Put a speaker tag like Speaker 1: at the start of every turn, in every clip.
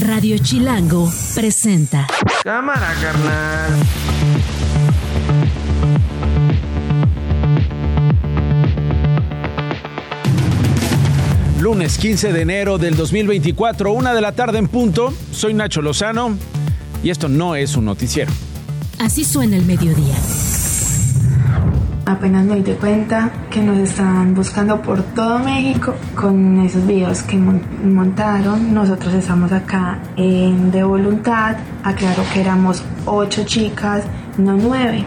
Speaker 1: Radio Chilango presenta.
Speaker 2: Cámara, carnal.
Speaker 3: Lunes 15 de enero del 2024, una de la tarde en punto. Soy Nacho Lozano y esto no es un noticiero.
Speaker 1: Así suena el mediodía.
Speaker 4: Apenas me di cuenta que nos estaban buscando por todo México con esos videos que montaron. Nosotros estamos acá en De Voluntad. Aclaro que éramos ocho chicas, no nueve.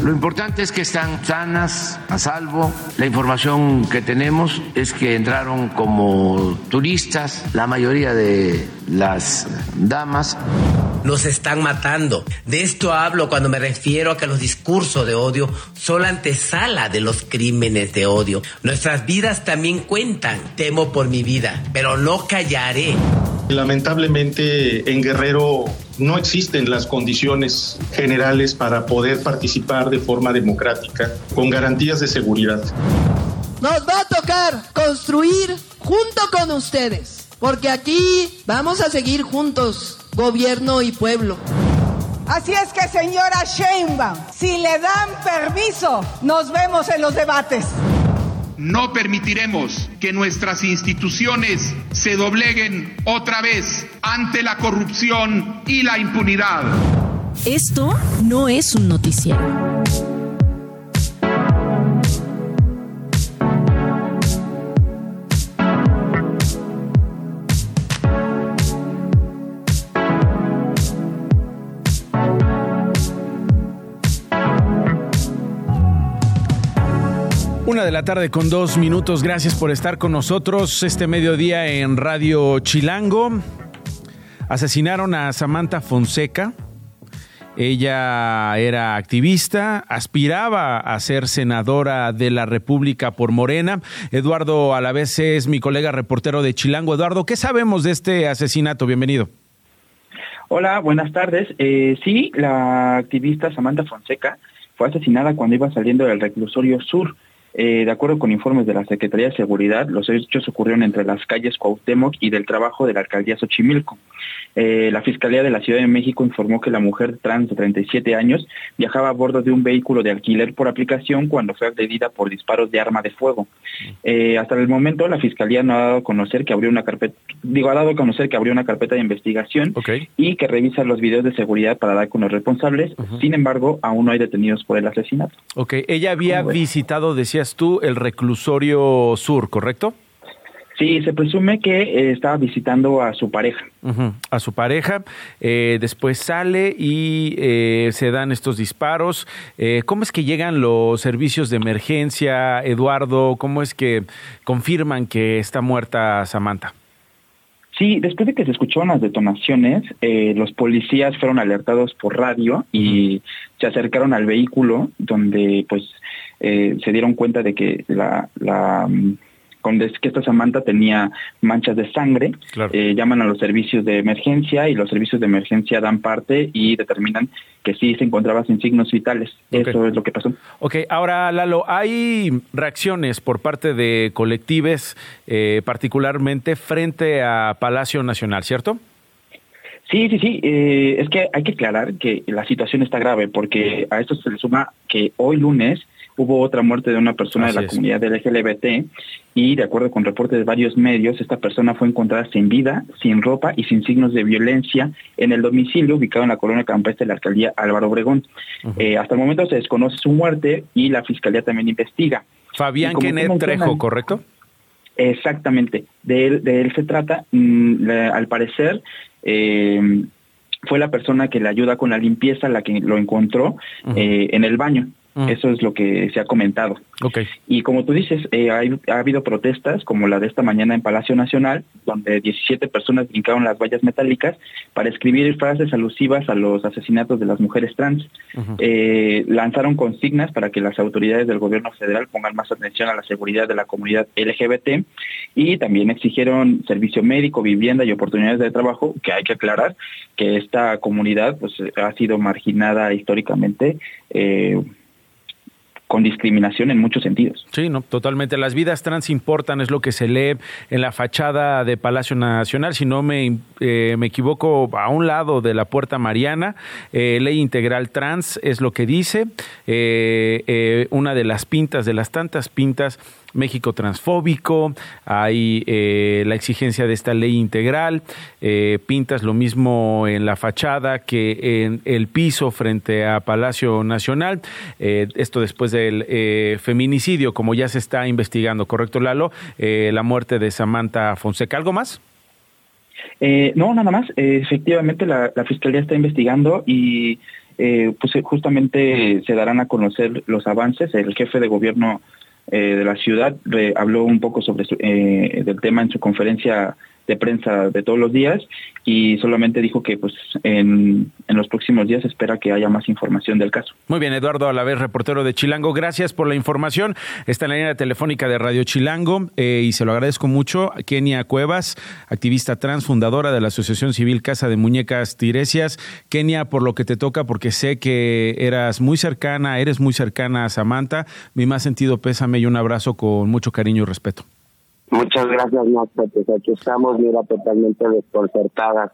Speaker 2: Lo importante es que están sanas, a salvo. La información que tenemos es que entraron como turistas, la mayoría de las damas.
Speaker 5: Nos están matando. De esto hablo cuando me refiero a que los discursos de odio son la antesala de los crímenes de odio. Nuestras vidas también cuentan. Temo por mi vida, pero no callaré.
Speaker 6: Lamentablemente en Guerrero no existen las condiciones generales para poder participar de forma democrática con garantías de seguridad.
Speaker 7: Nos va a tocar construir junto con ustedes, porque aquí vamos a seguir juntos, gobierno y pueblo.
Speaker 8: Así es que señora Sheinbaum, si le dan permiso, nos vemos en los debates.
Speaker 9: No permitiremos que nuestras instituciones se dobleguen otra vez ante la corrupción y la impunidad.
Speaker 1: Esto no es un noticiero.
Speaker 3: Una de la tarde con dos minutos. Gracias por estar con nosotros este mediodía en Radio Chilango. Asesinaron a Samantha Fonseca. Ella era activista, aspiraba a ser senadora de la República por Morena. Eduardo Alavés es mi colega reportero de Chilango. Eduardo, ¿qué sabemos de este asesinato? Bienvenido.
Speaker 10: Hola, buenas tardes. Eh, sí, la activista Samantha Fonseca fue asesinada cuando iba saliendo del reclusorio sur. Eh, de acuerdo con informes de la Secretaría de Seguridad, los hechos ocurrieron entre las calles Cuauhtémoc y del trabajo de la alcaldía Xochimilco. Eh, la Fiscalía de la Ciudad de México informó que la mujer trans de 37 años viajaba a bordo de un vehículo de alquiler por aplicación cuando fue agredida por disparos de arma de fuego. Eh, hasta el momento, la Fiscalía no ha dado a conocer que abrió una carpeta, digo, ha dado a conocer que abrió una carpeta de investigación y que revisa los videos de seguridad para dar con los responsables. Sin embargo, aún no hay detenidos por el asesinato.
Speaker 3: Ok, ella había visitado, decías tú, el reclusorio sur, ¿correcto?
Speaker 10: Sí, se presume que eh, estaba visitando a su pareja.
Speaker 3: A su pareja. Eh, después sale y eh, se dan estos disparos. ¿Cómo es que llegan los servicios de emergencia, Eduardo? ¿Cómo es que confirman que está muerta Samantha?
Speaker 10: Sí, después de que se escucharon las detonaciones, los policías fueron alertados por radio y se acercaron al vehículo donde pues se dieron cuenta de que la, la que esta Samantha tenía manchas de sangre, eh, llaman a los servicios de emergencia y los servicios de emergencia dan parte y determinan que sí se encontraba sin signos vitales. Eso es lo que pasó.
Speaker 3: Ok, ahora Lalo, hay reacciones por parte de colectives, eh, particularmente frente a Palacio Nacional, ¿cierto?
Speaker 10: Sí, sí, sí. Eh, es que hay que aclarar que la situación está grave porque a esto se le suma que hoy lunes hubo otra muerte de una persona de la comunidad del LGBT y de acuerdo con reportes de varios medios, esta persona fue encontrada sin vida, sin ropa y sin signos de violencia en el domicilio ubicado en la colonia campestre de la alcaldía Álvaro Obregón. Eh, hasta el momento se desconoce su muerte y la fiscalía también investiga.
Speaker 3: Fabián Kenneth Trejo, ¿correcto?
Speaker 10: Exactamente, de él, de él se trata. Mm, al parecer, eh, fue la persona que le ayuda con la limpieza la que lo encontró eh, en el baño. Mm. Eso es lo que se ha comentado.
Speaker 3: Okay.
Speaker 10: Y como tú dices, eh, ha habido protestas como la de esta mañana en Palacio Nacional, donde 17 personas brincaron las vallas metálicas para escribir frases alusivas a los asesinatos de las mujeres trans. Eh, lanzaron consignas para que las autoridades del gobierno federal pongan más atención a la seguridad de la comunidad LGBT y también exigieron servicio médico, vivienda y oportunidades de trabajo, que hay que aclarar que esta comunidad pues ha sido marginada históricamente. Eh, con discriminación en muchos sentidos.
Speaker 3: Sí, no, totalmente. Las vidas trans importan, es lo que se lee en la fachada de Palacio Nacional. Si no me, eh, me equivoco, a un lado de la Puerta Mariana, eh, ley integral trans es lo que dice. Eh, una de las pintas, de las tantas pintas México transfóbico, hay eh, la exigencia de esta ley integral, eh, pintas lo mismo en la fachada que en el piso frente a Palacio Nacional, eh, esto después del feminicidio, como ya se está investigando, ¿correcto Lalo? la muerte de Samantha Fonseca, ¿algo más?
Speaker 10: no, nada más. efectivamente, la, la, Fiscalía está investigando y pues justamente se darán a conocer los avances. El jefe de gobierno eh, de la ciudad habló un poco sobre eh, del tema en su conferencia de prensa de todos los días y solamente dijo que pues en, en, los próximos días espera que haya más información del caso.
Speaker 3: Muy bien, Eduardo Alavés, reportero de Chilango, gracias por la información. Está en la línea telefónica de Radio Chilango eh, y se lo agradezco mucho. Kenia Cuevas, activista trans, fundadora de la Asociación Civil Casa de Muñecas Tiresias. Kenia, por lo que te toca, porque sé que eras muy cercana, eres muy cercana a Samantha, mi más sentido pésame y un abrazo con mucho cariño y respeto.
Speaker 11: Muchas gracias, Néstor. Pues aquí estamos, mira, totalmente desconcertadas.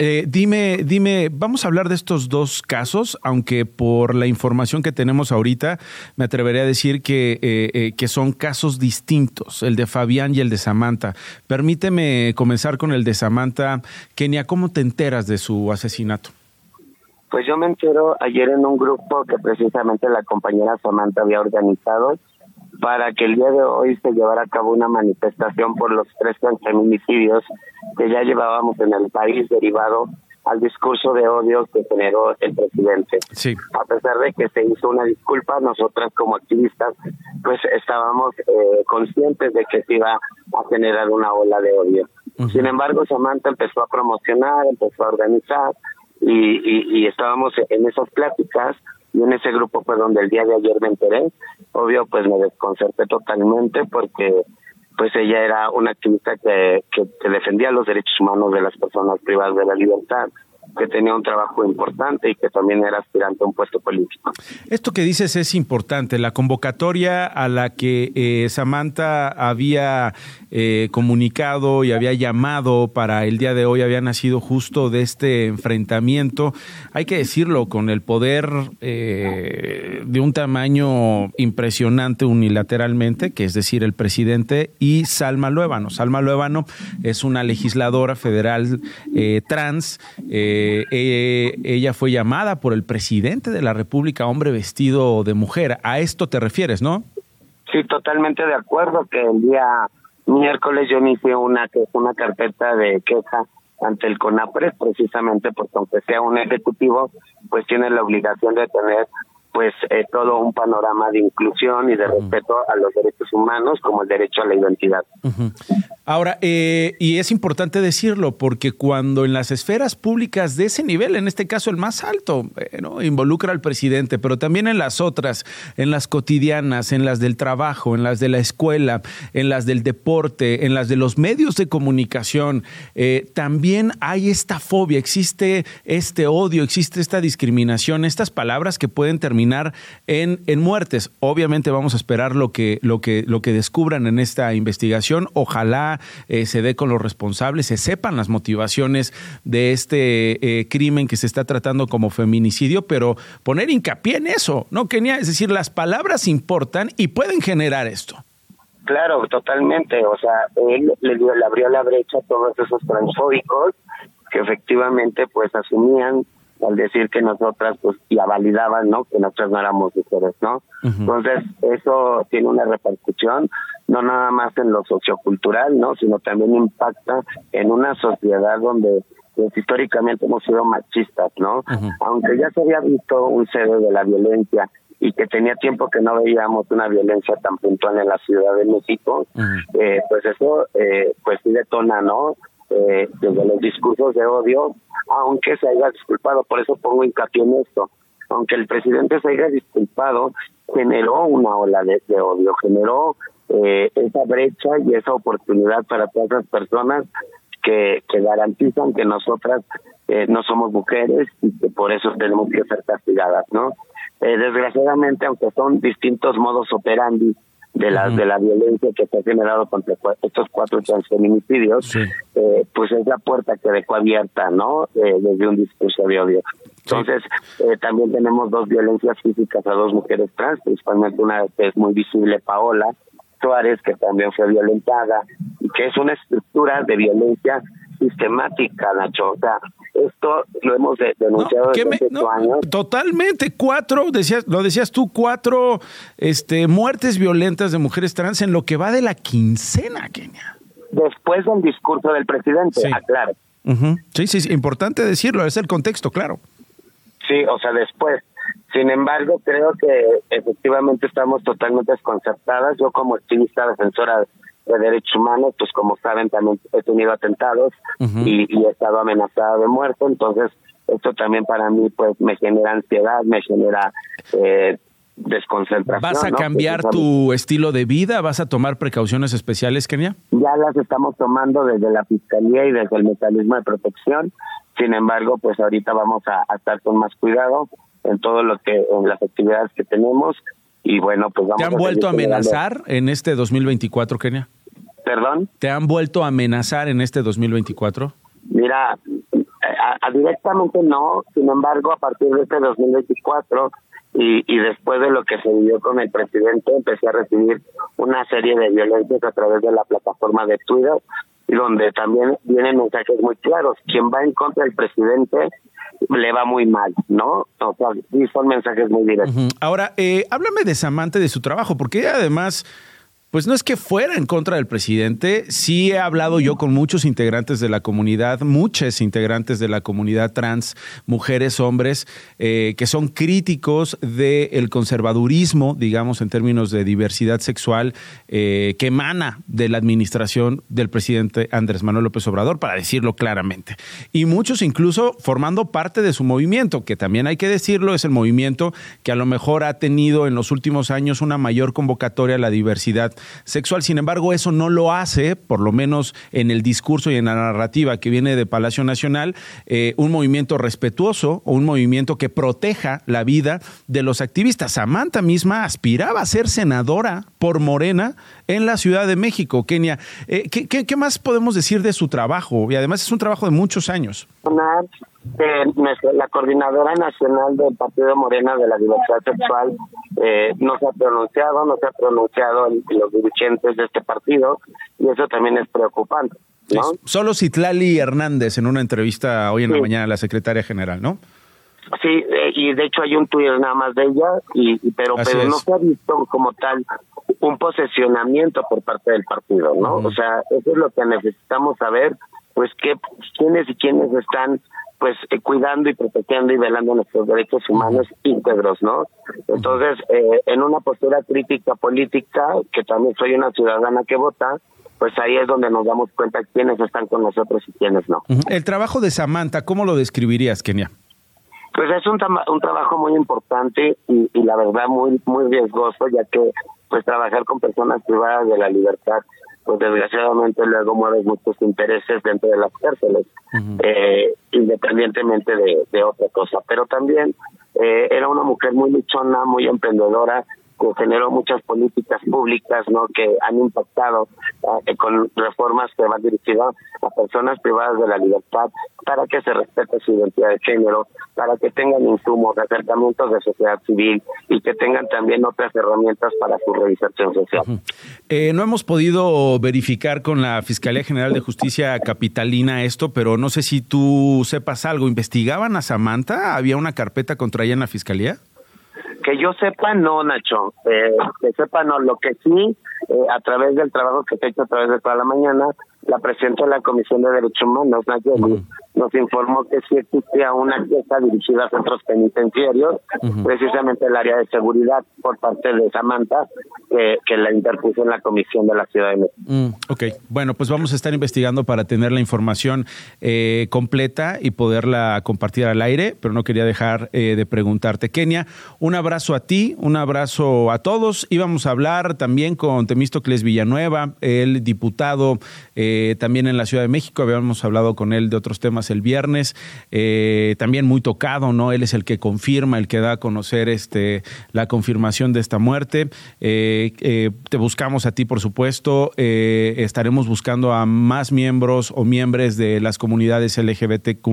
Speaker 3: Eh, dime, dime, vamos a hablar de estos dos casos, aunque por la información que tenemos ahorita me atrevería a decir que, eh, eh, que son casos distintos, el de Fabián y el de Samantha. Permíteme comenzar con el de Samantha. Kenia, ¿cómo te enteras de su asesinato?
Speaker 11: Pues yo me entero ayer en un grupo que precisamente la compañera Samantha había organizado para que el día de hoy se llevara a cabo una manifestación por los tres feminicidios que ya llevábamos en el país derivado al discurso de odio que generó el presidente.
Speaker 3: Sí.
Speaker 11: A pesar de que se hizo una disculpa, nosotras como activistas pues estábamos eh, conscientes de que se iba a generar una ola de odio. Sin embargo, Samantha empezó a promocionar, empezó a organizar y, y, y estábamos en esas pláticas y en ese grupo fue donde el día de ayer me enteré. Obvio, pues me desconcerté totalmente porque pues ella era una activista que, que defendía los derechos humanos de las personas privadas de la libertad que tenía un trabajo importante y que también era aspirante a un puesto político.
Speaker 3: Esto que dices es importante. La convocatoria a la que eh, Samantha había eh, comunicado y había llamado para el día de hoy había nacido justo de este enfrentamiento. Hay que decirlo, con el poder eh, de un tamaño impresionante unilateralmente, que es decir, el presidente y Salma Luébano. Salma Luébano es una legisladora federal trans. Eh, ella fue llamada por el presidente de la República, hombre vestido de mujer. A esto te refieres, ¿no?
Speaker 11: Sí, totalmente de acuerdo, que el día miércoles yo inicié una, una carpeta de queja ante el CONAPRES, precisamente porque aunque sea un ejecutivo, pues tiene la obligación de tener pues eh, todo un panorama de inclusión y de respeto a los derechos humanos como el derecho a la identidad.
Speaker 3: Ahora, eh, y es importante decirlo, porque cuando en las esferas públicas de ese nivel, en este caso el más alto, eh, involucra al presidente, pero también en las otras, en las cotidianas, en las del trabajo, en las de la escuela, en las del deporte, en las de los medios de comunicación, también hay esta fobia, existe este odio, existe esta discriminación, estas palabras que pueden terminar en, en muertes. Obviamente vamos a esperar lo que, lo, que, lo que descubran en esta investigación. Ojalá eh, se dé con los responsables, se sepan las motivaciones de este eh, crimen que se está tratando como feminicidio, pero poner hincapié en eso, ¿no, Kenia? Es decir, las palabras importan y pueden generar esto.
Speaker 11: Claro, totalmente. O sea, él le, abrió la brecha a todos esos transfóbicos que efectivamente pues asumían al decir que nosotras pues ya validaban no que nosotras no éramos mujeres no entonces eso tiene una repercusión no nada más en lo sociocultural no sino también impacta en una sociedad donde pues, históricamente hemos sido machistas no aunque ya se había visto un cede de la violencia y que tenía tiempo que no veíamos una violencia tan puntual en la Ciudad de México, eh, pues eso eh, pues sí detona, ¿no? Eh, desde los discursos de odio, aunque se haya disculpado, por eso pongo hincapié en esto, aunque el presidente se haya disculpado, generó una ola de, odio, generó eh, esa brecha y esa oportunidad para todas las personas que, garantizan que nosotras eh, no somos mujeres y que por eso tenemos que ser castigadas, ¿no? eh, desgraciadamente, aunque son distintos modos operandi de la, de la violencia que se ha generado contra estos cuatro transfeminicidios, eh, pues es la puerta que dejó abierta, ¿no? Eh, desde un discurso de odio. Entonces, eh, también tenemos dos violencias físicas a dos mujeres trans, principalmente una que es muy visible, Paola Suárez, que también fue violentada, y que es una estructura de violencia sistemática, Nacho. O sea, esto lo hemos denunciado desde hace años.
Speaker 3: Totalmente, cuatro, decías, lo decías tú, cuatro este, muertes violentas de mujeres trans en lo que va de la quincena, Kenia.
Speaker 11: Después del discurso del presidente,
Speaker 3: Sí.
Speaker 11: aclaro.
Speaker 3: Sí, sí, sí, importante decirlo, es el contexto, claro.
Speaker 11: Sí, o sea, después. Sin embargo, creo que efectivamente estamos totalmente desconcertadas. Yo como activista defensora de derechos humanos, pues como saben, también he tenido atentados y, y he estado amenazada de muerte. Entonces, esto también para mí pues me genera ansiedad, me genera eh, desconcentración.
Speaker 3: ¿Vas a
Speaker 11: ¿no?
Speaker 3: cambiar tu estilo de vida? ¿Vas a tomar precauciones especiales, Kenia?
Speaker 11: ya las estamos tomando desde la fiscalía y desde el mecanismo de protección. Sin embargo, pues ahorita vamos a, a estar con más cuidado en todo lo que, en las actividades que tenemos. Y bueno, pues vamos
Speaker 3: ¿Te han
Speaker 11: a
Speaker 3: vuelto a amenazar en este 2024, Kenia?
Speaker 11: Perdón.
Speaker 3: ¿Te han vuelto a amenazar en este 2024?
Speaker 11: Mira, a- a directamente no, sin embargo, a partir de este 2024 y, y después de lo que se vivió con el presidente, empecé a recibir una serie de violencias a través de la plataforma de Twitter, y donde también vienen mensajes muy claros. Quien va en contra del presidente le va muy mal, ¿no? O sea, son mensajes muy directos.
Speaker 3: Ahora, eh, háblame de Samantha y de su trabajo, porque además, pues no es que fuera en contra del presidente, sí he hablado yo con muchos integrantes de la comunidad, muchas integrantes de la comunidad trans, mujeres, hombres, eh, que son críticos del conservadurismo, digamos, en términos de diversidad sexual, eh, que emana de la administración del presidente Andrés Manuel López Obrador, para decirlo claramente. Y muchos incluso formando parte de su movimiento, que también hay que decirlo, es el movimiento que a lo mejor ha tenido en los últimos años una mayor convocatoria a la diversidad sexual. Sin embargo, eso no lo hace, por lo menos en el discurso y en la narrativa que viene de Palacio Nacional, eh, un movimiento respetuoso o un movimiento que proteja la vida de los activistas. Samantha misma aspiraba a ser senadora por Morena en la Ciudad de México, Kenia. Eh, ¿qué, qué, qué más podemos decir de su trabajo? Y además es un trabajo de muchos años.
Speaker 11: Nuestra- la coordinadora nacional del Partido Morena de la Diversidad Sexual eh, no se ha pronunciado, no se ha pronunciado el- los dirigentes de este partido y eso también es preocupante, ¿no?
Speaker 3: Solo Citlali Hernández en una entrevista hoy en la mañana a la secretaria general, ¿no?
Speaker 11: Sí, eh, y de hecho hay un Twitter nada más de ella, y, y- pero,
Speaker 3: Así
Speaker 11: pero no se ha visto como tal un posesionamiento por parte del partido, ¿no? O sea, eso es lo que necesitamos saber, pues que quiénes y quiénes están pues eh, cuidando y protegiendo y velando nuestros derechos humanos íntegros, ¿no? Entonces, eh, en una postura crítica política, que también soy una ciudadana que vota, pues ahí es donde nos damos cuenta quiénes están con nosotros y quiénes no.
Speaker 3: El trabajo de Samantha, ¿cómo lo describirías, Kenia?
Speaker 11: Pues es un, un trabajo muy importante y, y la verdad muy muy riesgoso, ya que pues trabajar con personas privadas de la libertad, pues desgraciadamente luego mueves muchos intereses dentro de las cárceles, eh, independientemente de, de otra cosa. Pero también eh, era una mujer muy luchona, muy emprendedora, que generó muchas políticas públicas no que han impactado eh, con reformas que van dirigidas a personas privadas de la libertad para que se respete su identidad de género, para que tengan insumos, acercamientos de sociedad civil y que tengan también otras herramientas para su reinserción social.
Speaker 3: Eh, no hemos podido verificar con la Fiscalía General de Justicia Capitalina esto, pero no sé si tú sepas algo. ¿Investigaban a Samantha? ¿Había una carpeta contra ella en la Fiscalía?
Speaker 11: Que yo sepa, no, Nacho. Eh, que sepa, no. Lo que sí, eh, a través del trabajo que ha hecho a través de toda la mañana, la presidenta de la Comisión de Derechos Humanos, Nayeli, nos informó que sí existía una queja dirigida a centros penitenciarios, precisamente el área de seguridad por parte de Samantha, que, que la interpuso en la Comisión de la Ciudad de México.
Speaker 3: Mm, ok, bueno, pues vamos a estar investigando para tener la información eh, completa y poderla compartir al aire, pero no quería dejar eh, de preguntarte. Kenia, un abrazo a ti, un abrazo a todos. Íbamos a hablar también con Temístocles Villanueva, el diputado eh, eh, también en la Ciudad de México, habíamos hablado con él de otros temas el viernes, eh, también muy tocado, ¿no? Él es el que confirma, el que da a conocer este, la confirmación de esta muerte. Eh, te buscamos a ti, por supuesto, estaremos buscando a más miembros o miembros de las comunidades LGBTQ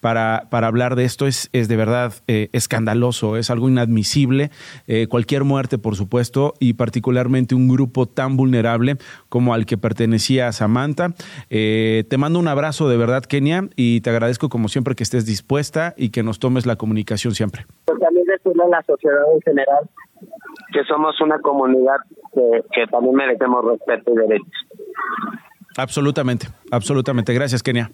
Speaker 3: para, para hablar de esto. Es, es de verdad escandaloso, es algo inadmisible. cualquier muerte, por supuesto, y particularmente un grupo tan vulnerable como al que pertenecía Samantha. Eh, te mando un abrazo de verdad, Kenia, y te agradezco como siempre que estés dispuesta y que nos tomes la comunicación siempre.
Speaker 11: Pues también decirle a la sociedad en general que somos una comunidad que, que también merecemos respeto y derechos.
Speaker 3: Absolutamente, absolutamente. Gracias, Kenia.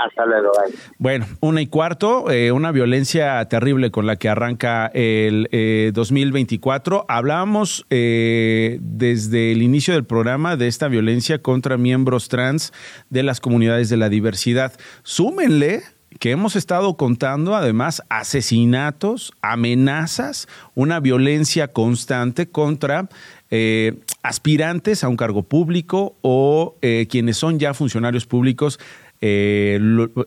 Speaker 11: Hasta luego.
Speaker 3: Bueno, una y cuarto, eh, una violencia terrible con la que arranca el 2024. Eh, Hablábamos eh, desde el inicio del programa de esta violencia contra miembros trans de las comunidades de la diversidad. Súmenle que hemos estado contando además asesinatos, amenazas, una violencia constante contra aspirantes a un cargo público o quienes son ya funcionarios públicos eh,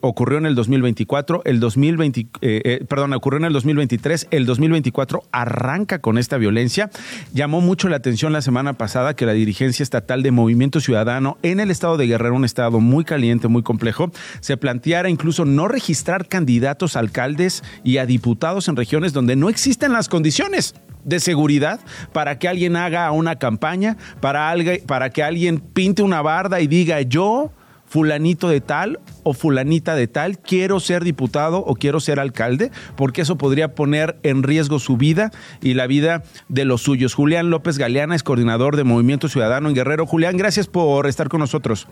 Speaker 3: ocurrió en el 2024, el 2020, eh, eh, perdón, ocurrió en el 2023, el 2024 arranca con esta violencia. Llamó mucho la atención la semana pasada que la dirigencia estatal de Movimiento Ciudadano en el estado de Guerrero, un estado muy caliente, muy complejo, se planteara incluso no registrar candidatos a alcaldes y a diputados en regiones donde no existen las condiciones de seguridad para que alguien haga una campaña, para, para que alguien pinte una barda y diga yo fulanito de tal o fulanita de tal, quiero ser diputado o quiero ser alcalde, porque eso podría poner en riesgo su vida y la vida de los suyos. Julián López Galeana es coordinador de Movimiento Ciudadano en Guerrero. Julián, gracias por estar con nosotros.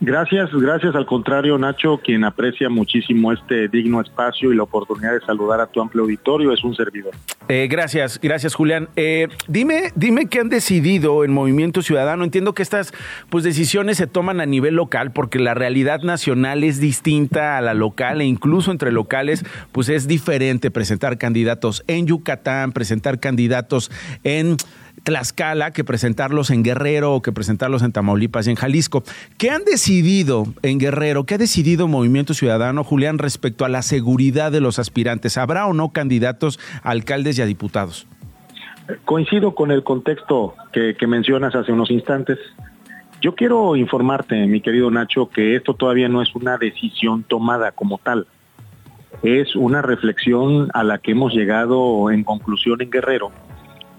Speaker 12: Gracias, gracias al contrario, Nacho, quien aprecia muchísimo este digno espacio y la oportunidad de saludar a tu amplio auditorio, es un servidor.
Speaker 3: Eh, gracias, gracias, Julián. Eh, dime, dime qué han decidido en Movimiento Ciudadano. Entiendo que estas pues, decisiones se toman a nivel local porque la realidad nacional es distinta a la local e incluso entre locales, pues es diferente presentar candidatos en Yucatán, presentar candidatos en Tlaxcala que presentarlos en Guerrero o que presentarlos en Tamaulipas y en Jalisco. ¿Qué han decidido en Guerrero? ¿Qué ha decidido Movimiento Ciudadano, Julián, respecto a la seguridad de los aspirantes? ¿Habrá o no candidatos a alcaldes y a diputados?
Speaker 12: Coincido con el contexto que, que mencionas hace unos instantes. Yo quiero informarte, mi querido Nacho, que esto todavía no es una decisión tomada como tal. Es una reflexión a la que hemos llegado en conclusión en Guerrero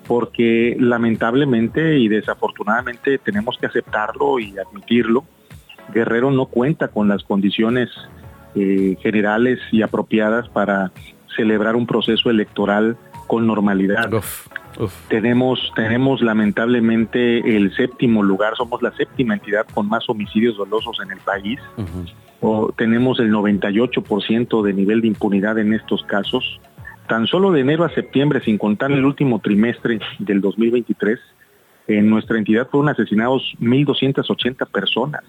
Speaker 12: porque lamentablemente y desafortunadamente tenemos que aceptarlo y admitirlo, Guerrero no cuenta con las condiciones eh, generales y apropiadas para celebrar un proceso electoral con normalidad. Tenemos, tenemos lamentablemente el séptimo lugar, somos la séptima entidad con más homicidios dolosos en el país. o tenemos el 98% de nivel de impunidad en estos casos. Tan solo de enero a septiembre, sin contar el último trimestre del 2023, en nuestra entidad fueron asesinados 1.280 personas.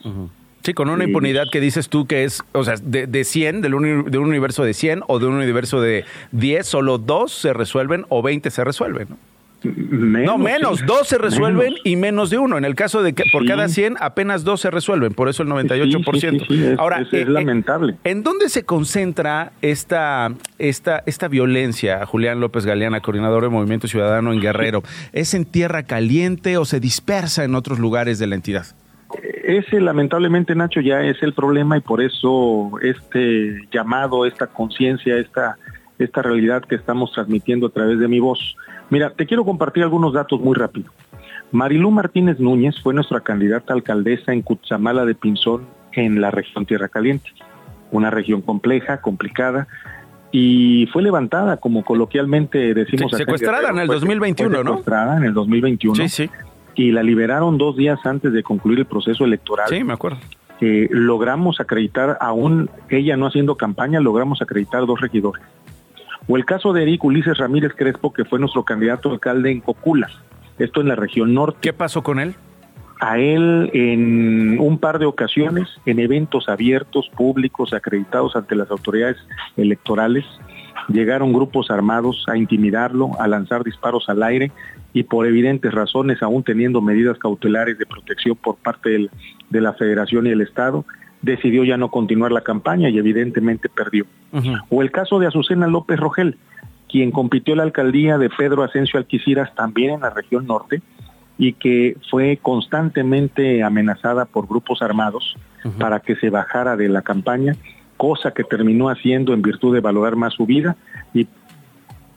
Speaker 3: Sí, con una impunidad que dices tú que es, o sea, de, de 100, de un, de un universo de 100 o de un universo de 10, solo dos se resuelven o 20 se resuelven. ¿no? No, menos, dos se resuelven y menos de uno. En el caso de que por cada 100 apenas dos se resuelven, por eso el 98%. Ahora,
Speaker 12: es, eh, eh, lamentable.
Speaker 3: ¿En dónde se concentra esta, esta, esta violencia, Julián López Galeana, coordinador de Movimiento Ciudadano en Guerrero? ¿Es en tierra caliente o se dispersa en otros lugares de la entidad?
Speaker 12: Ese lamentablemente, Nacho, ya es el problema y por eso este llamado, esta conciencia, esta, esta realidad que estamos transmitiendo a través de mi voz Mira, te quiero compartir algunos datos muy rápido. Marilú Martínez Núñez fue nuestra candidata alcaldesa en Cutzamala de Pinzón en la región Tierra Caliente, una región compleja, complicada, y fue levantada, como coloquialmente decimos.
Speaker 3: Sí, secuestrada en el 2021, ¿no?
Speaker 12: Secuestrada en el 2021.
Speaker 3: Sí, sí.
Speaker 12: Y la liberaron dos días antes de concluir el proceso electoral.
Speaker 3: Sí, me acuerdo.
Speaker 12: Eh, logramos acreditar, aún ella no haciendo campaña, logramos acreditar dos regidores. O el caso de Eric Ulises Ramírez Crespo, que fue nuestro candidato alcalde en Cocula, esto en la región norte.
Speaker 3: ¿Qué pasó con él?
Speaker 12: A él en un par de ocasiones, en eventos abiertos, públicos, acreditados ante las autoridades electorales, llegaron grupos armados a intimidarlo, a lanzar disparos al aire y por evidentes razones, aún teniendo medidas cautelares de protección por parte de la Federación y el Estado, decidió ya no continuar la campaña y evidentemente perdió. O el caso de Azucena López Rogel, quien compitió la alcaldía de Pedro Asensio Alquiciras también en la región norte y que fue constantemente amenazada por grupos armados para que se bajara de la campaña, cosa que terminó haciendo en virtud de valorar más su vida y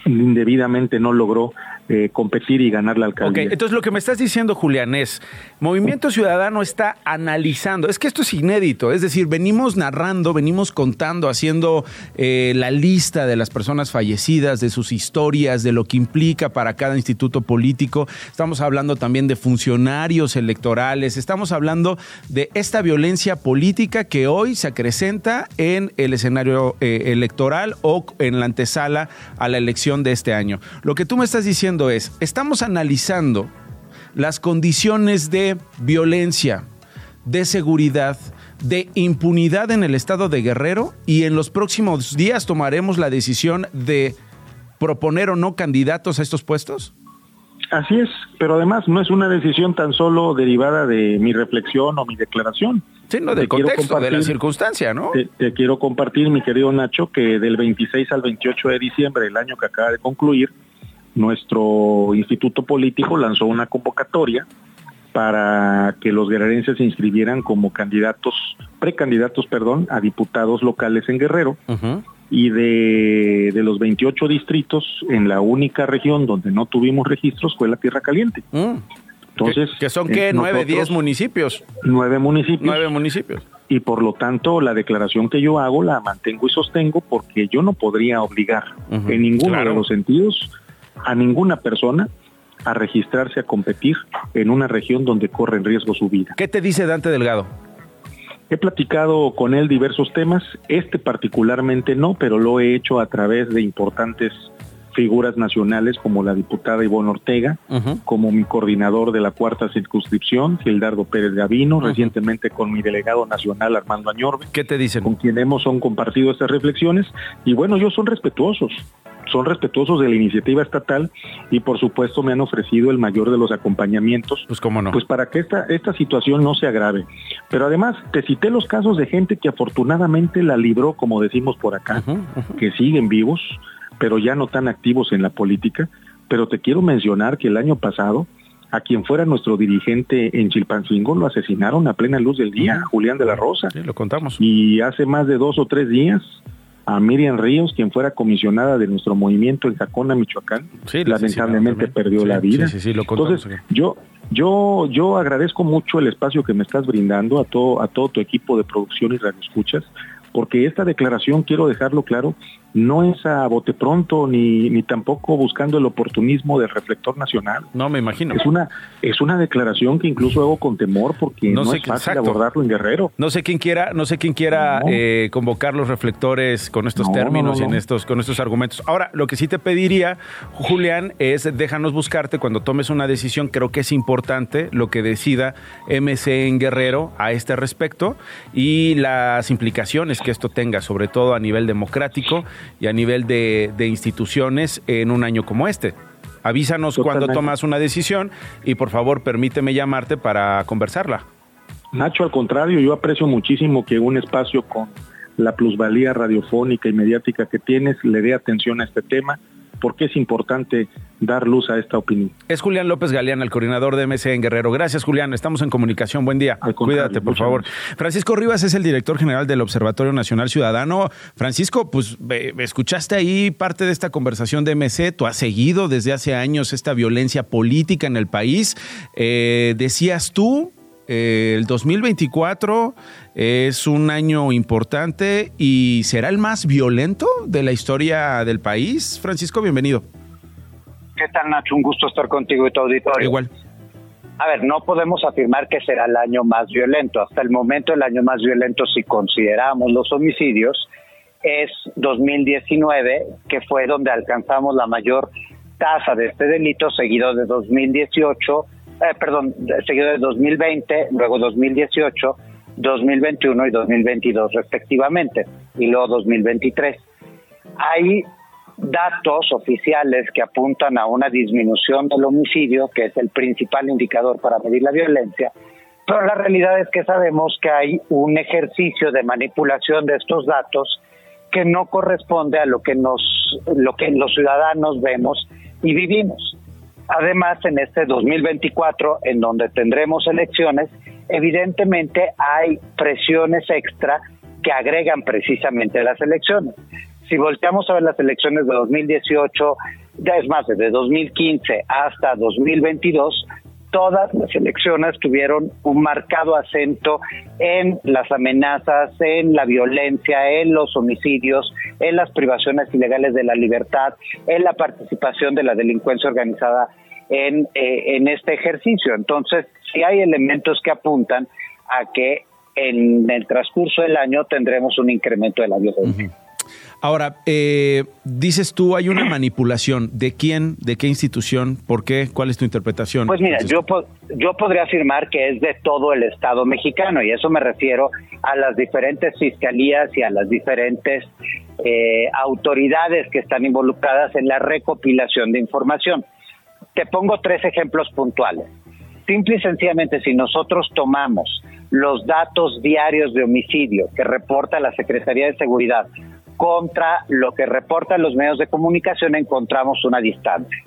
Speaker 12: indebidamente no logró eh, competir y ganar la alcaldía.
Speaker 3: Ok, entonces lo que me estás diciendo, Julián, es Movimiento Ciudadano está analizando, es que esto es inédito, es decir, venimos narrando, venimos contando, haciendo eh, la lista de las personas fallecidas, de sus historias, de lo que implica para cada instituto político, estamos hablando también de funcionarios electorales, estamos hablando de esta violencia política que hoy se acrecenta en el escenario eh, electoral o en la antesala a la elección de este año. Lo que tú me estás diciendo es, estamos analizando las condiciones de violencia, de seguridad, de impunidad en el estado de Guerrero y en los próximos días tomaremos la decisión de proponer o no candidatos a estos puestos?
Speaker 12: Así es, pero además no es una decisión tan solo derivada de mi reflexión o mi declaración.
Speaker 3: Sí, no, del contexto, de la circunstancia, ¿no?
Speaker 12: Te, te, quiero compartir, mi querido Nacho, que del 26 al 28 de diciembre, el año que acaba de concluir, nuestro instituto político lanzó una convocatoria para que los guerrerenses se inscribieran como candidatos, precandidatos, perdón, a diputados locales en Guerrero. Y de, de, los 28 distritos, en la única región donde no tuvimos registros fue la Tierra Caliente.
Speaker 3: Mm. Entonces, ¿Que, son qué? ¿Nueve, diez municipios?
Speaker 12: Nueve municipios.
Speaker 3: Nueve municipios.
Speaker 12: Y por lo tanto, la declaración que yo hago la mantengo y sostengo porque yo no podría obligar en ninguno de los sentidos a ninguna persona a registrarse a competir en una región donde corre en riesgo su vida.
Speaker 3: ¿Qué te dice Dante Delgado?
Speaker 12: He platicado con él diversos temas, este particularmente no, pero lo he hecho a través de importantes figuras nacionales como la diputada Ivonne Ortega, como mi coordinador de la cuarta circunscripción, Gildardo Pérez Gavino, recientemente con mi delegado nacional Armando Añorbe.
Speaker 3: ¿Qué te dicen?
Speaker 12: Con quien hemos son compartido estas reflexiones y bueno, ellos son respetuosos son respetuosos de la iniciativa estatal y por supuesto me han ofrecido el mayor de los acompañamientos.
Speaker 3: Pues cómo no.
Speaker 12: Pues para que esta, esta situación no se agrave. Pero además te cité los casos de gente que afortunadamente la libró, como decimos por acá, que siguen vivos, pero ya no tan activos en la política. Pero te quiero mencionar que el año pasado a quien fuera nuestro dirigente en Chilpancingo lo asesinaron a plena luz del día, Julián de la Rosa.
Speaker 3: Sí, lo contamos.
Speaker 12: Y hace más de dos o tres días a Miriam Ríos, quien fuera comisionada de nuestro movimiento en Jacona, Michoacán, lamentablemente perdió la vida.
Speaker 3: Sí, sí, lo Entonces,
Speaker 12: yo yo yo agradezco mucho el espacio que me estás brindando a todo a todo tu equipo de producción y radioescuchas, porque esta declaración quiero dejarlo claro, no es a bote pronto ni, ni tampoco buscando el oportunismo del reflector nacional.
Speaker 3: No me imagino.
Speaker 12: Es una es una declaración que incluso hago con temor porque no, es fácil abordarlo en Guerrero.
Speaker 3: No sé quién quiera no sé quién quiera eh, convocar los reflectores con estos términos y en estos con estos argumentos. Ahora lo que sí te pediría Julián es déjanos buscarte cuando tomes una decisión. Creo que es importante lo que decida MC en Guerrero a este respecto y las implicaciones que esto tenga, sobre todo a nivel democrático y a nivel de, instituciones en un año como este. Avísanos cuando tomas una decisión y por favor permíteme llamarte para conversarla.
Speaker 12: Nacho, al contrario, yo aprecio muchísimo que un espacio con la plusvalía radiofónica y mediática que tienes le dé atención a este tema porque es importante dar luz a esta opinión.
Speaker 3: Es Julián López Galeán, el coordinador de MC en Guerrero. Gracias, Julián. Estamos en comunicación. Buen día. Cuídate, por favor. Francisco Rivas es el director general del Observatorio Nacional Ciudadano. Francisco, pues escuchaste ahí parte de esta conversación de MC. Tú has seguido desde hace años esta violencia política en el país. Eh, decías tú, eh, el 2024 es un año importante y será el más violento de la historia del país. Francisco, bienvenido.
Speaker 13: ¿Qué tal, Nacho? Un gusto estar contigo y tu auditorio.
Speaker 3: Igual.
Speaker 13: A ver, no podemos afirmar que será el año más violento. Hasta el momento, el año más violento, si consideramos los homicidios, es 2019, que fue donde alcanzamos la mayor tasa de este delito, seguido de 2018 eh, perdón, seguido de 2020, luego 2018, 2021 y 2022 respectivamente, y luego 2023. Hay datos oficiales que apuntan a una disminución del homicidio, que es el principal indicador para medir la violencia, pero la realidad es que sabemos que hay un ejercicio de manipulación de estos datos que no corresponde a lo que nos lo que los ciudadanos vemos y vivimos. Además, en este 2024, en donde tendremos elecciones, evidentemente hay presiones extra que agregan precisamente las elecciones. Si volteamos a ver las elecciones de 2018, ya es más, desde 2015 hasta 2022, todas las elecciones tuvieron un marcado acento en las amenazas, en la violencia, en los homicidios, en las privaciones ilegales de la libertad, en la participación de la delincuencia organizada en, eh, en este ejercicio. Entonces, si hay elementos que apuntan a que en el transcurso del año tendremos un incremento de la violencia.
Speaker 3: Ahora, eh, dices tú, hay una manipulación. ¿De quién? ¿De qué institución? ¿Por qué? ¿Cuál es tu interpretación?
Speaker 13: Pues mira, yo, yo podría afirmar que es de todo el Estado mexicano y eso me refiero a las diferentes fiscalías y a las diferentes eh, autoridades que están involucradas en la recopilación de información. Te pongo tres ejemplos puntuales. Simple y sencillamente, si nosotros tomamos los datos diarios de homicidio que reporta la Secretaría de Seguridad contra lo que reportan los medios de comunicación encontramos una distancia.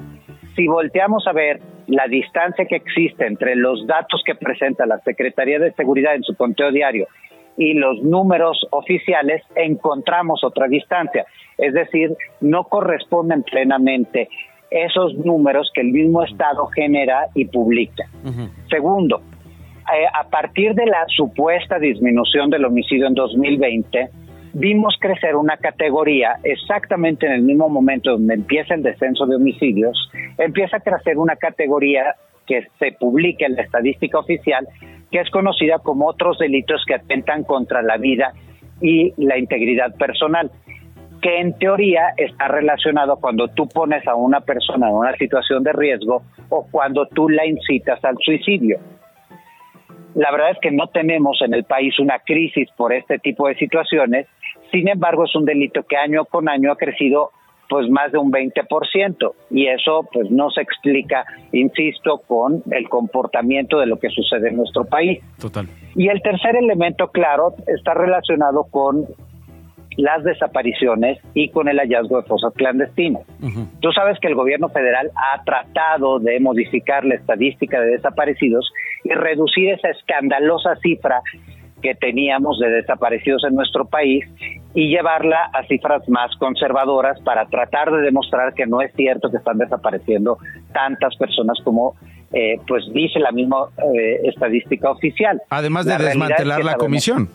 Speaker 13: Si volteamos a ver la distancia que existe entre los datos que presenta la Secretaría de Seguridad en su conteo diario y los números oficiales, encontramos otra distancia. Es decir, no corresponden plenamente esos números que el mismo Estado genera y publica. Segundo, eh, a partir de la supuesta disminución del homicidio en 2020, vimos crecer una categoría exactamente en el mismo momento donde empieza el descenso de homicidios, empieza a crecer una categoría que se publica en la estadística oficial, que es conocida como otros delitos que atentan contra la vida y la integridad personal, que en teoría está relacionado cuando tú pones a una persona en una situación de riesgo o cuando tú la incitas al suicidio. La verdad es que no tenemos en el país una crisis por este tipo de situaciones, sin embargo es un delito que año con año ha crecido pues más de un 20% y eso pues no se explica, insisto, con el comportamiento de lo que sucede en nuestro país.
Speaker 3: Total.
Speaker 13: Y el tercer elemento, claro, está relacionado con las desapariciones y con el hallazgo de fosas clandestinas. Tú sabes que el gobierno federal ha tratado de modificar la estadística de desaparecidos y reducir esa escandalosa cifra que teníamos de desaparecidos en nuestro país y llevarla a cifras más conservadoras para tratar de demostrar que no es cierto que están desapareciendo tantas personas como eh, pues dice la misma eh, estadística oficial.
Speaker 3: Además de desmantelar la comisión.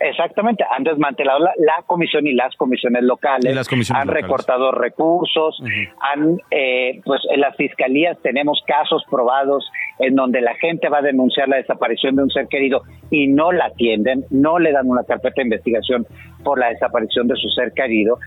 Speaker 13: Exactamente, han desmantelado la, comisión y las comisiones locales, han recortado recursos, han, eh, pues en las fiscalías tenemos casos probados en donde la gente va a denunciar la desaparición de un ser querido y no la atienden, no le dan una carpeta de investigación por la desaparición de su ser querido.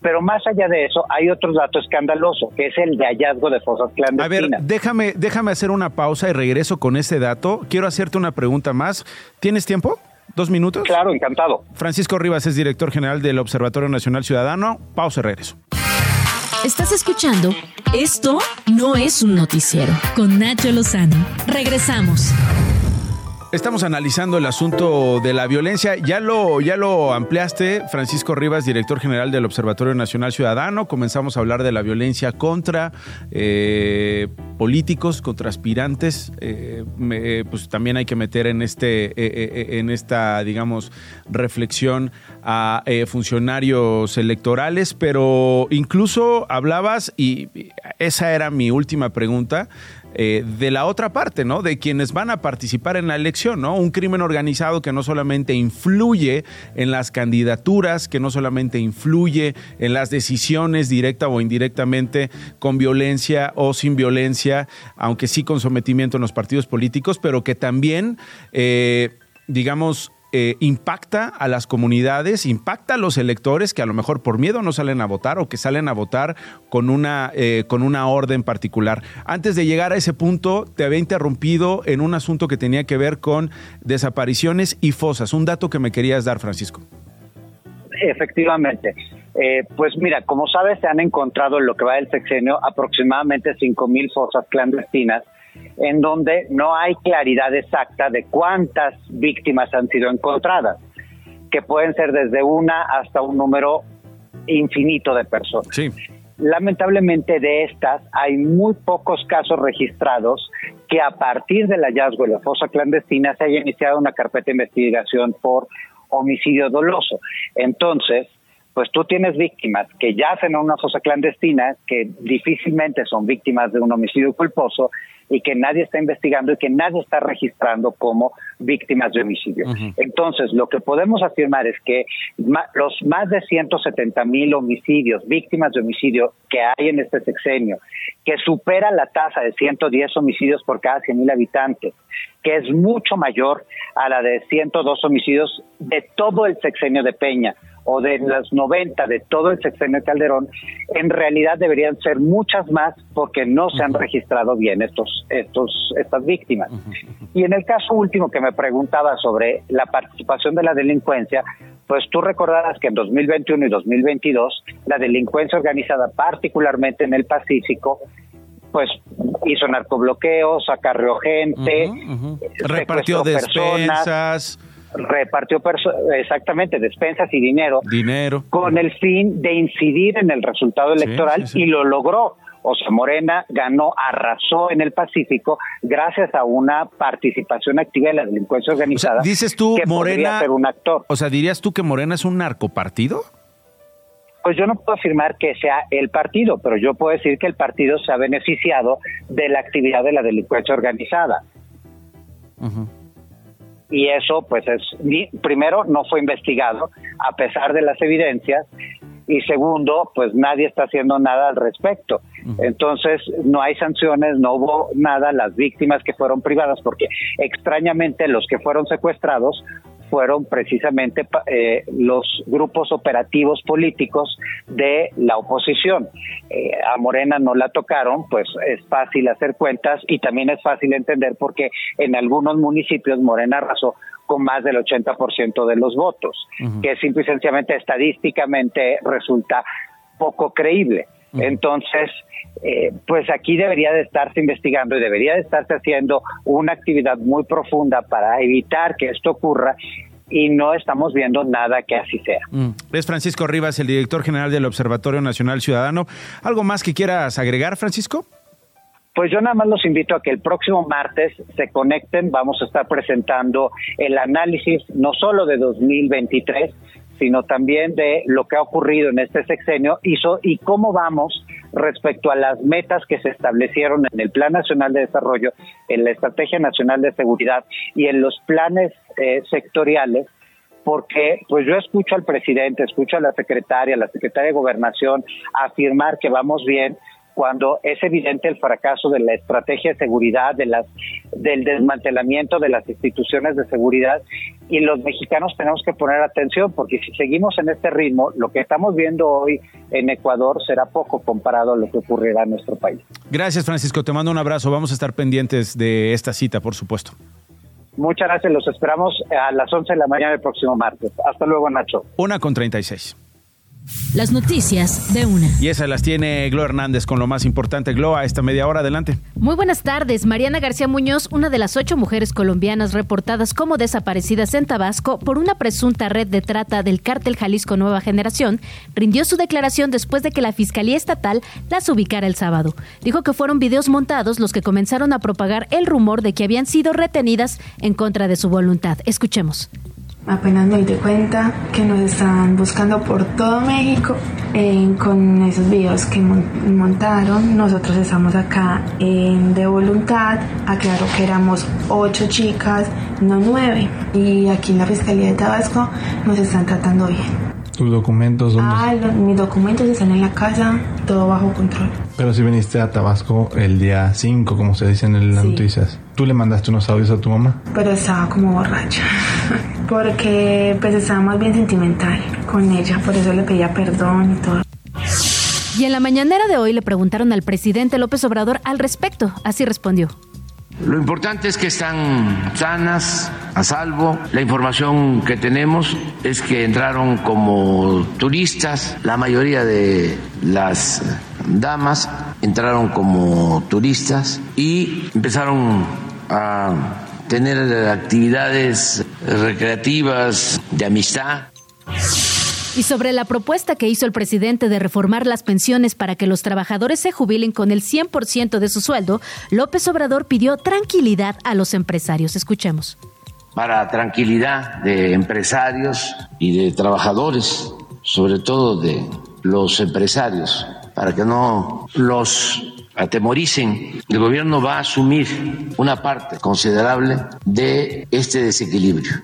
Speaker 13: Pero más allá de eso, hay otro dato escandaloso, que es el de hallazgo de fosas clandestinas.
Speaker 3: A ver, déjame, déjame hacer una pausa y regreso con ese dato. Quiero hacerte una pregunta más. ¿Tienes tiempo? ¿Dos minutos?
Speaker 13: Claro, encantado.
Speaker 3: Francisco Rivas es director general del Observatorio Nacional Ciudadano. Pausa y regreso.
Speaker 1: Estás escuchando Esto no es un noticiero con Nacho Lozano. Regresamos.
Speaker 3: Estamos analizando el asunto de la violencia. Ya lo, ya lo ampliaste, Francisco Rivas, director general del Observatorio Nacional Ciudadano. Comenzamos a hablar de la violencia contra eh, políticos, contra aspirantes. Eh, pues también hay que meter en este, eh, en esta, digamos, reflexión a funcionarios electorales. Pero incluso hablabas y esa era mi última pregunta eh, de la otra parte, ¿no? De quienes van a participar en la elección, ¿no? Un crimen organizado que no solamente influye en las candidaturas, que no solamente influye en las decisiones directa o indirectamente con violencia o sin violencia, aunque sí con sometimiento en los partidos políticos, pero que también, eh, digamos, eh, impacta a las comunidades, impacta a los electores que a lo mejor por miedo no salen a votar o que salen a votar con una, eh, con una orden particular. Antes de llegar a ese punto, te había interrumpido en un asunto que tenía que ver con desapariciones y fosas. Un dato que me querías dar, Francisco.
Speaker 13: Efectivamente. Eh, pues mira, como sabes, se han encontrado en lo que va del sexenio aproximadamente 5.000 fosas clandestinas en donde no hay claridad exacta de cuántas víctimas han sido encontradas, que pueden ser desde una hasta un número infinito de personas. Lamentablemente de estas hay muy pocos casos registrados que a partir del hallazgo de la fosa clandestina se haya iniciado una carpeta de investigación por homicidio doloso. Entonces, pues tú tienes víctimas que yacen en una fosa clandestina, que difícilmente son víctimas de un homicidio culposo y que nadie está investigando y que nadie está registrando como víctimas de homicidio. Entonces, lo que podemos afirmar es que los más de 170 mil homicidios, víctimas de homicidio que hay en este sexenio, que supera la tasa de 110 homicidios por cada 100 mil habitantes, que es mucho mayor a la de 102 homicidios de todo el sexenio de Peña o de las 90 de todo el sexenio de Calderón, en realidad deberían ser muchas más porque no se han registrado bien estos, estos, estas víctimas. Y en el caso último que me preguntaba sobre la participación de la delincuencia, pues tú recordarás que en 2021 y 2022 la delincuencia organizada, particularmente en el Pacífico, pues hizo narcobloqueos, acarreó gente,
Speaker 3: repartió despensas
Speaker 13: repartió exactamente despensas y dinero,
Speaker 3: dinero
Speaker 13: con el fin de incidir en el resultado electoral y lo logró. O sea, Morena ganó, arrasó en el Pacífico gracias a una participación activa de la delincuencia organizada.
Speaker 3: dices tú, Morena,
Speaker 13: ser un actor.
Speaker 3: O sea, dirías tú que Morena es un narcopartido?
Speaker 13: Pues yo no puedo afirmar que sea el partido, pero yo puedo decir que el partido se ha beneficiado de la actividad de la delincuencia organizada y eso pues es primero no fue investigado a pesar de las evidencias y segundo pues nadie está haciendo nada al respecto. Entonces no hay sanciones no hubo nada las víctimas que fueron privadas porque extrañamente los que fueron secuestrados fueron precisamente eh, los grupos operativos políticos de la oposición. Eh, a Morena no la tocaron, pues es fácil hacer cuentas y también es fácil entender porque en algunos municipios Morena arrasó con más del 80% de los votos, que simple y sencillamente estadísticamente resulta poco creíble. Entonces, eh, pues aquí debería de estarse investigando y debería de estarse haciendo una actividad muy profunda para evitar que esto ocurra y no estamos viendo nada que así sea.
Speaker 3: Mm. Es Francisco Rivas, el director general del Observatorio Nacional Ciudadano. ¿Algo más que quieras agregar, Francisco?
Speaker 13: Pues yo nada más los invito a que el próximo martes se conecten. Vamos a estar presentando el análisis no solo de 2023, sino también de lo que ha ocurrido en este sexenio y, y cómo vamos respecto a las metas que se establecieron en el Plan Nacional de Desarrollo, en la Estrategia Nacional de Seguridad y en los planes eh, sectoriales porque pues yo escucho al presidente, escucho a la secretaria, a la secretaria de Gobernación afirmar que vamos bien, cuando es evidente el fracaso de la estrategia de seguridad, de las, del desmantelamiento de las instituciones de seguridad y los mexicanos tenemos que poner atención porque si seguimos en este ritmo, lo que estamos viendo hoy en Ecuador será poco comparado a lo que ocurrirá en nuestro país.
Speaker 3: Gracias Francisco, te mando un abrazo, vamos a estar pendientes de esta cita, por supuesto.
Speaker 13: Muchas gracias, los esperamos a las 11 de la mañana del próximo martes. Hasta luego, Nacho.
Speaker 3: Una con 36.
Speaker 1: Las noticias de una.
Speaker 3: Y esas las tiene Glo Hernández con lo más importante. Glo, a esta media hora, adelante.
Speaker 1: Muy buenas tardes. Mariana García Muñoz, una de las ocho mujeres colombianas reportadas como desaparecidas en Tabasco por una presunta red de trata del cártel Jalisco Nueva Generación, rindió su declaración después de que la Fiscalía Estatal las ubicara el sábado. Dijo que fueron videos montados los que comenzaron a propagar el rumor de que habían sido retenidas en contra de su voluntad. Escuchemos
Speaker 4: apenas me di cuenta que nos estaban buscando por todo México eh, con esos videos que montaron. Nosotros estamos acá de voluntad. Aclaro que éramos ocho chicas, no nueve. Y aquí en la Fiscalía de Tabasco nos están tratando bien.
Speaker 14: ¿Tus documentos dónde?
Speaker 4: Ah, mis documentos están en la casa, todo bajo control.
Speaker 14: Pero si viniste a Tabasco el día 5, como se dice en las noticias. ¿Tú le mandaste unos audios a tu mamá?
Speaker 4: Pero estaba como borracha. Porque pues estaba más bien sentimental con ella, por eso le pedía perdón y todo.
Speaker 1: Y en la mañanera de hoy le preguntaron al presidente López Obrador al respecto. Así respondió.
Speaker 2: Lo importante es que están sanas, a salvo. La información que tenemos es que entraron como turistas, la mayoría de las damas entraron como turistas y empezaron a tener actividades recreativas de amistad.
Speaker 1: Y sobre la propuesta que hizo el presidente de reformar las pensiones para que los trabajadores se jubilen con el 100% de su sueldo, López Obrador pidió tranquilidad a los empresarios. Escuchemos.
Speaker 2: Para tranquilidad de empresarios y de trabajadores, sobre todo de los empresarios, para que no los atemoricen, el gobierno va a asumir una parte considerable de este desequilibrio.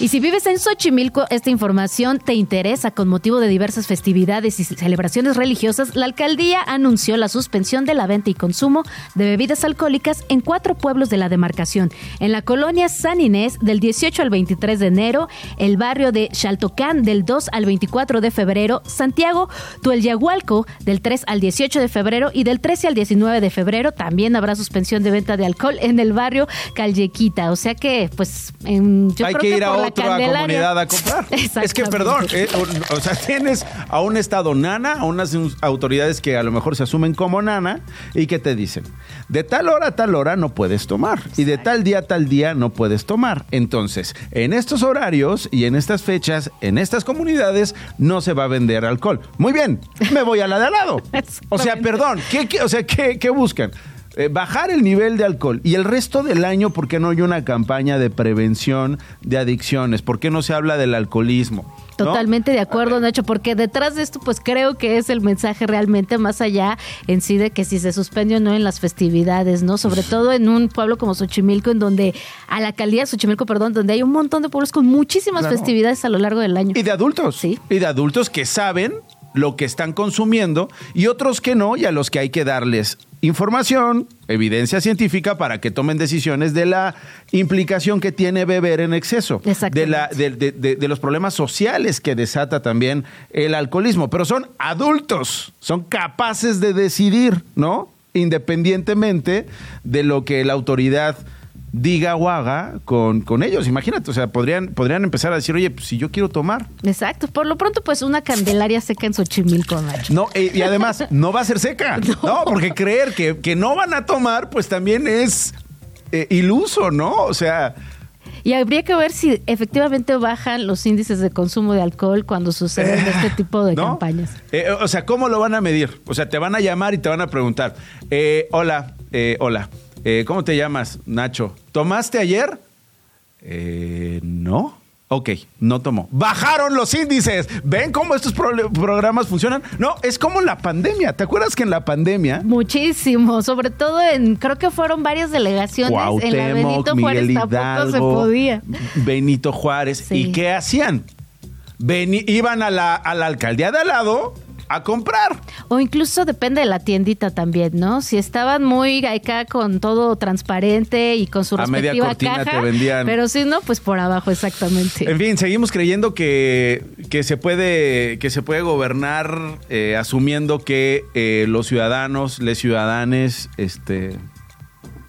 Speaker 1: Y si vives en Xochimilco, esta información te interesa con motivo de diversas festividades y celebraciones religiosas, la alcaldía anunció la suspensión de la venta y consumo de bebidas alcohólicas en cuatro pueblos de la demarcación. En la colonia San Inés del 18 al 23 de enero, el barrio de Xaltocán del 2 al 24 de febrero, Santiago, Tuelyahualco del 3 al 18 de febrero y del 13 al 19 de febrero también habrá suspensión de venta de alcohol en el barrio Callequita. O sea que, pues, en,
Speaker 3: yo Hay creo que, ir a otra comunidad a comprar. Es que, perdón, eh, o, sea, tienes a un estado nana, a unas autoridades que a lo mejor se asumen como nana y que te dicen, de tal hora a tal hora no puedes tomar y de tal día a tal día no puedes tomar. Entonces, en estos horarios y en estas fechas, en estas comunidades, no se va a vender alcohol. Muy bien, me voy a la de al lado. O sea, perdón, ¿qué, o sea, ¿qué, qué buscan? Eh, bajar el nivel de alcohol y el resto del año, ¿por qué no hay una campaña de prevención de adicciones? ¿Por qué no se habla del alcoholismo?
Speaker 1: Totalmente de acuerdo, Nacho, porque detrás de esto, pues creo que es el mensaje realmente más allá en sí de que si se suspende o no en las festividades, ¿no? Sobre todo en un pueblo como Xochimilco, en donde, a la alcaldía de Xochimilco, perdón, donde hay un montón de pueblos con muchísimas festividades a lo largo del año.
Speaker 3: Y de adultos. Sí. Y de adultos que saben lo que están consumiendo y otros que no y a los que hay que darles información, evidencia científica para que tomen decisiones de la implicación que tiene beber en exceso, de, la, de, de, los problemas sociales que desata también el alcoholismo. Pero son adultos, son capaces de decidir, ¿no? Independientemente de lo que la autoridad diga o haga con, con ellos. Imagínate, o sea, podrían, podrían empezar a decir, oye, pues, si yo quiero tomar.
Speaker 1: Exacto, por lo pronto, pues una candelaria seca en Xochimilco, Nacho.
Speaker 3: No, eh, y además, no va a ser seca. no. porque creer que, que, no van a tomar, pues también es eh, iluso, ¿no? O sea.
Speaker 1: Y habría que ver si efectivamente bajan los índices de consumo de alcohol cuando suceden este tipo de campañas.
Speaker 3: Eh, o sea, ¿cómo lo van a medir? O sea, te van a llamar y te van a preguntar, hola, hola, eh, ¿Cómo te llamas, Nacho? ¿Tomaste ayer? Eh, no. Ok, no tomó. Bajaron los índices. ¿Ven cómo estos programas funcionan? No, es como la pandemia. ¿Te acuerdas que en la pandemia?
Speaker 1: Muchísimo, sobre todo en, creo que fueron varias delegaciones en la Benito Juárez tampoco se podía.
Speaker 3: Benito Juárez. ¿Y qué hacían? iban a la, a la alcaldía de al lado a comprar.
Speaker 1: O incluso depende de la tiendita también, ¿no? Si estaban muy acá con todo transparente y con su a respectiva media caja, te vendían. pero si no, pues por abajo exactamente.
Speaker 3: En fin, seguimos creyendo que, que se puede que se puede gobernar eh, asumiendo que eh, los ciudadanos, les ciudadanes, este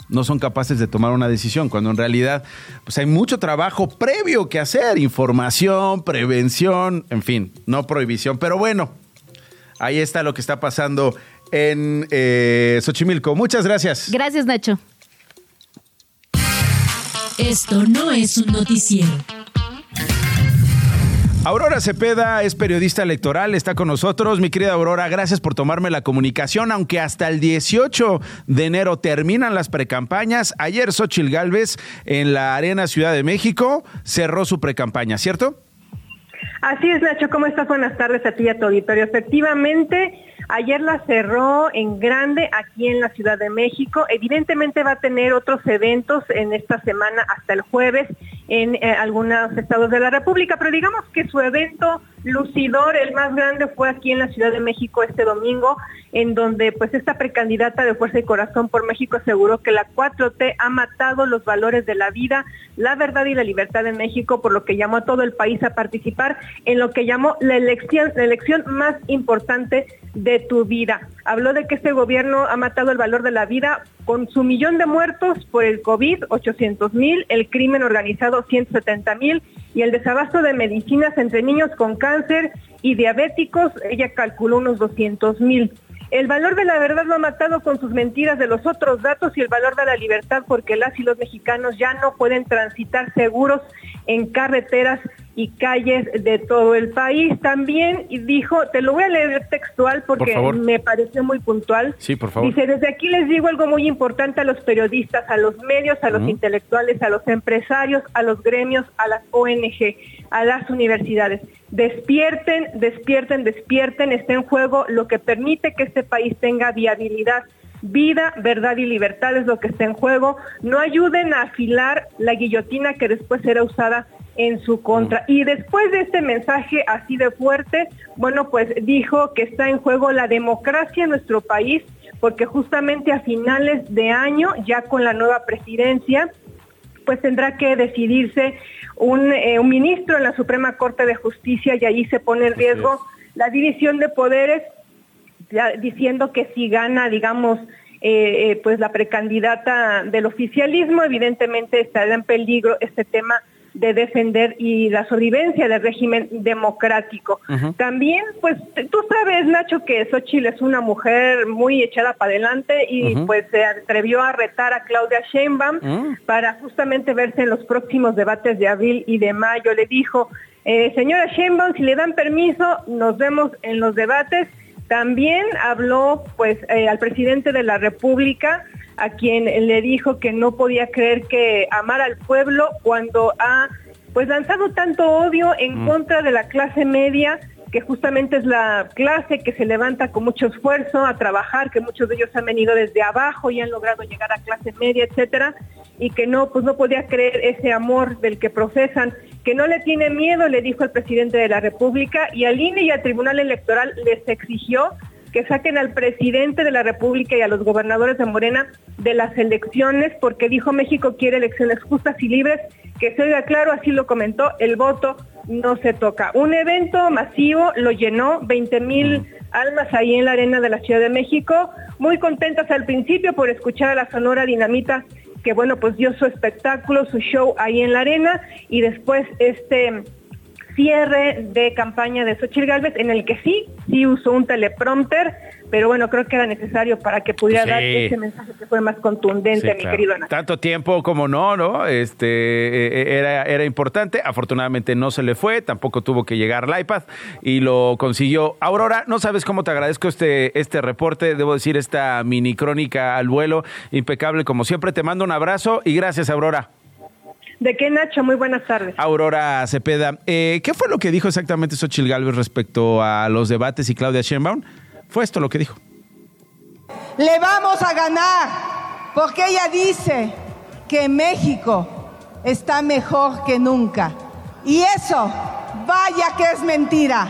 Speaker 3: no son capaces de tomar una decisión, cuando en realidad pues hay mucho trabajo previo que hacer, información, prevención, en fin, no prohibición. Pero bueno, Ahí está lo que está pasando en eh, Xochimilco. Muchas gracias.
Speaker 1: Gracias, Nacho.
Speaker 15: Esto no es un noticiero.
Speaker 3: Aurora Cepeda es periodista electoral, está con nosotros. Mi querida Aurora, gracias por tomarme la comunicación, aunque hasta el 18 de enero terminan las precampañas. Ayer Xochil Gálvez en la Arena Ciudad de México cerró su precampaña, ¿cierto?
Speaker 16: Así es, Nacho, ¿cómo estás? Buenas tardes a ti y a tu auditorio. Efectivamente, ayer la cerró en grande aquí en la Ciudad de México. Evidentemente va a tener otros eventos en esta semana hasta el jueves en eh, algunos estados de la República, pero digamos que su evento lucidor, el más grande, fue aquí en la Ciudad de México este domingo, en donde pues esta precandidata de Fuerza y Corazón por México aseguró que la 4T ha matado los valores de la vida, la verdad y la libertad de México, por lo que llamó a todo el país a participar en lo que llamó la elección, la elección más importante de tu vida. Habló de que este gobierno ha matado el valor de la vida con su millón de muertos por el COVID, 800 mil, el crimen organizado, 170 mil, y el desabasto de medicinas entre niños con cáncer y diabéticos, ella calculó unos 200 mil. El valor de la verdad lo ha matado con sus mentiras de los otros datos y el valor de la libertad porque las y los mexicanos ya no pueden transitar seguros en carreteras y calles de todo el país. También dijo, te lo voy a leer textual porque me pareció muy puntual.
Speaker 3: Sí, por favor.
Speaker 16: Dice, desde aquí les digo algo muy importante a los periodistas, a los medios, a los intelectuales, a los empresarios, a los gremios, a las ONG, a las universidades. Despierten, despierten, despierten, está en juego lo que permite que este país tenga viabilidad. Vida, verdad y libertad es lo que está en juego. No ayuden a afilar la guillotina que después será usada en su contra. Y después de este mensaje así de fuerte, bueno, pues dijo que está en juego la democracia en nuestro país, porque justamente a finales de año, ya con la nueva presidencia, pues tendrá que decidirse un, eh, un ministro en la Suprema Corte de Justicia y ahí se pone en riesgo la división de poderes, ya diciendo que si gana, digamos, eh, eh, pues la precandidata del oficialismo, evidentemente estará en peligro este tema de defender y la sobrevivencia del régimen democrático. También, pues tú sabes, Nacho, que Xochitl es una mujer muy echada para adelante y pues se atrevió a retar a Claudia Sheinbaum mm. para justamente verse en los próximos debates de abril y de mayo. Le dijo, eh, señora Sheinbaum, si le dan permiso, nos vemos en los debates. También habló pues eh, al presidente de la República a quien le dijo que no podía creer que amar al pueblo cuando ha pues lanzado tanto odio en mm. contra de la clase media que justamente es la clase que se levanta con mucho esfuerzo a trabajar, que muchos de ellos han venido desde abajo y han logrado llegar a clase media, etcétera, y que no, pues no podía creer ese amor del que profesan, que no le tiene miedo, le dijo el presidente de la República, y al INE y al Tribunal Electoral les exigió que saquen al presidente de la República y a los gobernadores de Morena de las elecciones, porque dijo México quiere elecciones justas y libres, que se oiga claro, así lo comentó, el voto no se toca. Un evento masivo lo llenó, 20 mil almas ahí en la arena de la Ciudad de México, muy contentas al principio por escuchar a la Sonora Dinamita, que bueno, pues dio su espectáculo, su show ahí en la arena, y después este cierre de campaña de Xochitl Galvez, en el que sí, sí usó un teleprompter, pero bueno, creo que era necesario para que pudiera dar ese mensaje que fue más contundente, mi querido Ana.
Speaker 3: Tanto tiempo como no, ¿no? Este eh, eh, era, era importante. Afortunadamente no se le fue, tampoco tuvo que llegar al iPad y lo consiguió. Aurora, no sabes cómo te agradezco este, este reporte, debo decir, esta mini crónica al vuelo, impecable como siempre. Te mando un abrazo y gracias, Aurora.
Speaker 16: ¿De qué, Nacho? Muy buenas tardes.
Speaker 3: Aurora Cepeda, eh, ¿qué fue lo que dijo exactamente Xochil Gálvez respecto a los debates y Claudia Sheinbaum? Fue esto lo que dijo.
Speaker 8: Le vamos a ganar porque ella dice que México está mejor que nunca. Y eso, vaya que es mentira.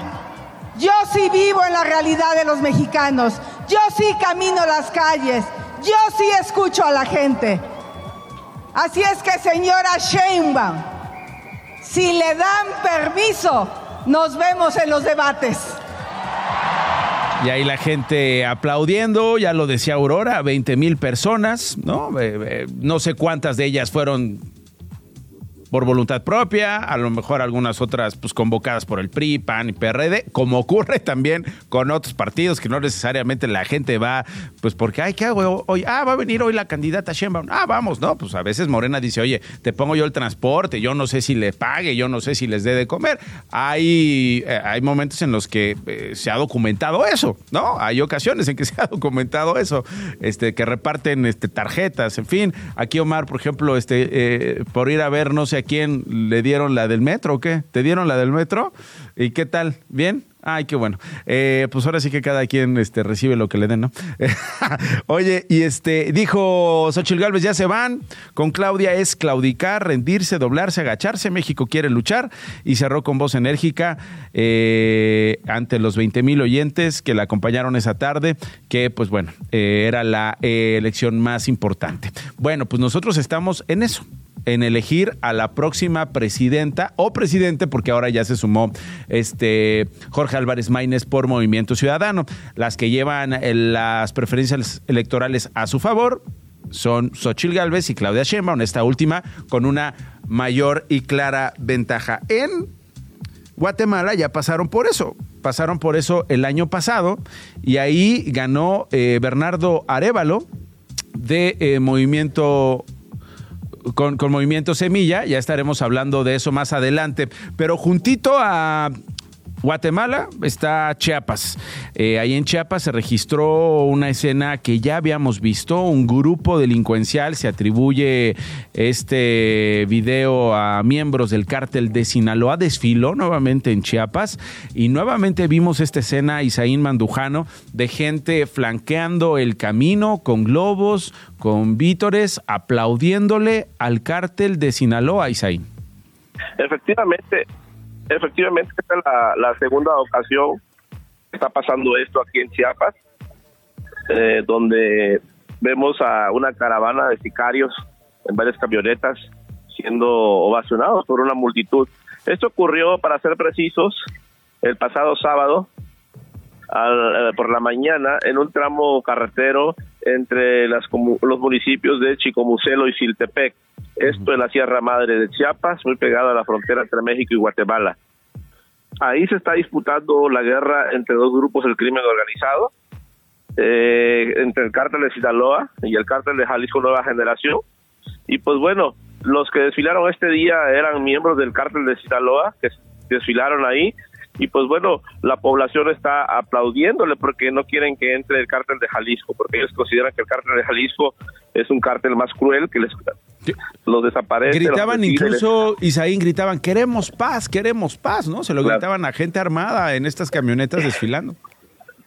Speaker 8: Yo sí vivo en la realidad de los mexicanos. Yo sí camino las calles. Yo sí escucho a la gente. Así es que, señora Sheinbaum, si le dan permiso, nos vemos en los debates.
Speaker 3: Y ahí la gente aplaudiendo, ya lo decía Aurora, 20 mil personas, ¿no? No sé cuántas de ellas fueron por voluntad propia, a lo mejor algunas otras pues convocadas por el PRI, PAN y PRD, como ocurre también con otros partidos que no necesariamente la gente va, pues porque, ay, ¿qué hago hoy? Ah, va a venir hoy la candidata Sheinbaum. Ah, vamos, ¿no? Pues a veces Morena dice, oye, te pongo yo el transporte, yo no sé si le pague, yo no sé si les dé de comer. Hay, eh, hay momentos en los que eh, se ha documentado eso, ¿no? Hay ocasiones en que se ha documentado eso, este, que reparten este, tarjetas, en fin. Aquí Omar, por ejemplo, este, eh, por ir a ver no sé quién le dieron la del metro o qué. ¿Te dieron la del metro? ¿Y qué tal? ¿Bien? Ay, qué bueno. Eh, pues ahora sí que cada quien este, recibe lo que le den, ¿no? Oye, y este dijo Xochitl Galvez, ya se van. Con Claudia es claudicar, rendirse, doblarse, agacharse. México quiere luchar. Y cerró con voz enérgica eh, ante los 20 mil oyentes que la acompañaron esa tarde, que pues bueno, eh, era la elección más importante. Bueno, pues nosotros estamos en eso en elegir a la próxima presidenta o presidente, porque ahora ya se sumó este Jorge Álvarez Maínez por Movimiento Ciudadano. Las que llevan las preferencias electorales a su favor son Xochil Gálvez y Claudia Sheinbaum, esta última con una mayor y clara ventaja. En Guatemala ya pasaron por eso, pasaron por eso el año pasado y ahí ganó eh, Bernardo Arevalo de eh, Movimiento con, con Movimiento Semilla, ya estaremos hablando de eso más adelante, pero juntito a Guatemala está Chiapas. Eh, ahí en Chiapas se registró una escena que ya habíamos visto. Un grupo delincuencial se atribuye este video a miembros del cártel de Sinaloa. Desfiló nuevamente en Chiapas y nuevamente vimos esta escena, Isaín Mandujano, de gente flanqueando el camino con globos, con vítores, aplaudiéndole al cártel de Sinaloa, Isaín.
Speaker 17: Efectivamente, efectivamente esta es la, segunda ocasión que está pasando esto aquí en Chiapas, eh, donde vemos a una caravana de sicarios en varias camionetas siendo ovacionados por una multitud. Esto ocurrió, para ser precisos, el pasado sábado eh, por la mañana en un tramo carretero entre las, los municipios de Chicomucelo y Siltepec. Esto en la Sierra Madre de Chiapas, muy pegado a la frontera entre México y Guatemala. Ahí se está disputando la guerra entre dos grupos del crimen organizado, eh, entre el cártel de Sinaloa y el cártel de Jalisco Nueva Generación. Y pues bueno, los que desfilaron este día eran miembros del cártel de Sinaloa, que desfilaron ahí, y pues bueno, la población está aplaudiéndole porque no quieren que entre el cártel de Jalisco, porque ellos consideran que el cártel de Jalisco es un cártel más cruel que les los desaparece.
Speaker 3: Gritaban incluso, Isaín, gritaban, queremos paz, queremos paz, ¿no? Se lo gritaban a gente armada en estas camionetas desfilando.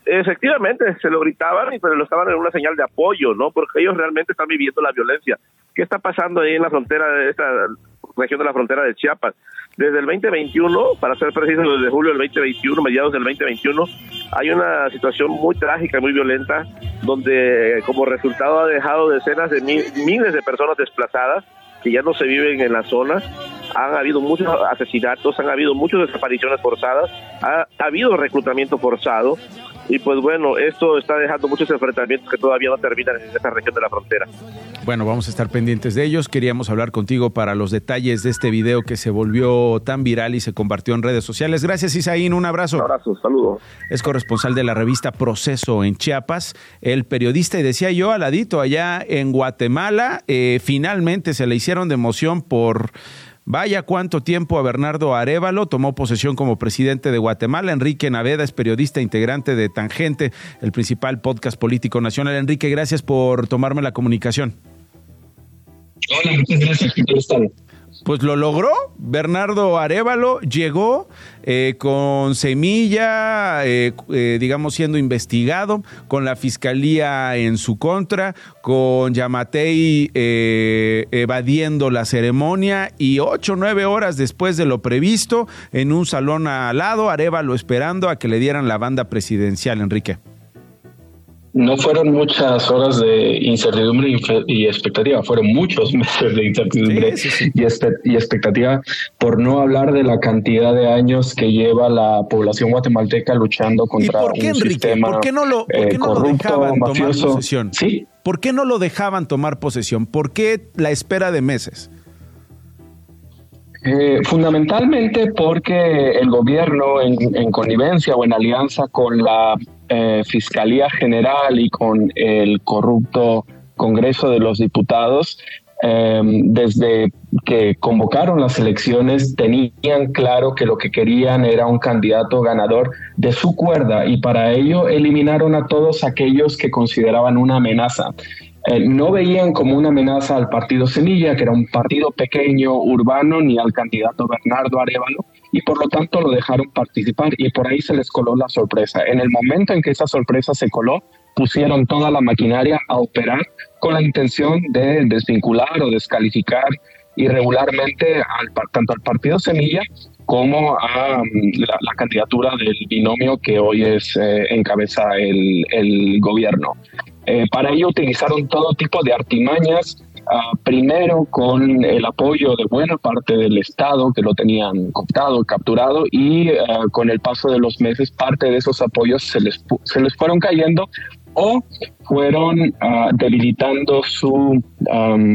Speaker 17: Efectivamente, se lo gritaban, y pero lo estaban en una señal de apoyo, ¿no? Porque ellos realmente están viviendo la violencia. ¿Qué está pasando ahí en la frontera de esta región de la frontera de Chiapas? Desde el 2021, para ser preciso, desde julio del 2021, mediados del 2021, hay una situación muy trágica, muy violenta, donde como resultado ha dejado decenas de miles de personas desplazadas que ya no se viven en la zona. Han habido muchos asesinatos, han habido muchas desapariciones forzadas, ha, ha habido reclutamiento forzado y pues bueno, esto está dejando muchos enfrentamientos que todavía no terminan en esta región de la frontera.
Speaker 3: Bueno, vamos a estar pendientes de ellos. Queríamos hablar contigo para los detalles de este video que se volvió tan viral y se compartió en redes sociales. Gracias, Isaín. Un abrazo. Un
Speaker 17: abrazo, saludo.
Speaker 3: Es corresponsal de la revista Proceso en Chiapas, el periodista, y decía yo, aladito, allá en Guatemala, eh, finalmente se le hicieron de emoción por Vaya cuánto tiempo a Bernardo Arevalo tomó posesión como presidente de Guatemala. Enrique Naveda es periodista integrante de Tangente, el principal podcast político nacional. Enrique, gracias por tomarme la comunicación.
Speaker 18: Hola, muchas gracias. ¿Qué tal
Speaker 3: pues lo logró. Bernardo Arevalo llegó eh, con semilla, eh, eh, digamos, siendo investigado, con la fiscalía en su contra, con Yamatei evadiendo la ceremonia y ocho o nueve horas después de lo previsto, en un salón al lado, Arevalo esperando a que le dieran la banda presidencial, Enrique
Speaker 18: no fueron muchas horas de incertidumbre y expectativa, fueron muchos meses de incertidumbre Y, expectativa, por no hablar de la cantidad de años que lleva la población guatemalteca luchando contra
Speaker 3: ¿Y por qué,
Speaker 18: un
Speaker 3: Enrique?
Speaker 18: sistema
Speaker 3: ¿Por qué no lo, por no lo dejaban tomar posesión?
Speaker 18: ¿Sí?
Speaker 3: ¿Por qué no lo dejaban tomar posesión? ¿Por qué la espera de meses?
Speaker 18: Eh, fundamentalmente porque el gobierno en, connivencia o en alianza con la eh, Fiscalía General y con el corrupto Congreso de los Diputados, em, desde que convocaron las elecciones, tenían claro que lo que querían era un candidato ganador de su cuerda y para ello eliminaron a todos aquellos que consideraban una amenaza. Eh, no veían como una amenaza al partido Semilla, que era un partido pequeño, urbano, ni al candidato Bernardo Arevalo, y por lo tanto lo dejaron participar y por ahí se les coló la sorpresa. En el momento en que esa sorpresa se coló, pusieron toda la maquinaria a operar con la intención de desvincular o descalificar irregularmente al, tanto al partido Semilla como a mm, la, candidatura del binomio que hoy es eh, encabeza el, el gobierno. Eh, para ello utilizaron todo tipo de artimañas, ah, primero con el apoyo de buena parte del Estado que lo tenían cooptado, capturado, y ah, con el paso de los meses parte de esos apoyos se les, se les fueron cayendo o fueron ah, debilitando su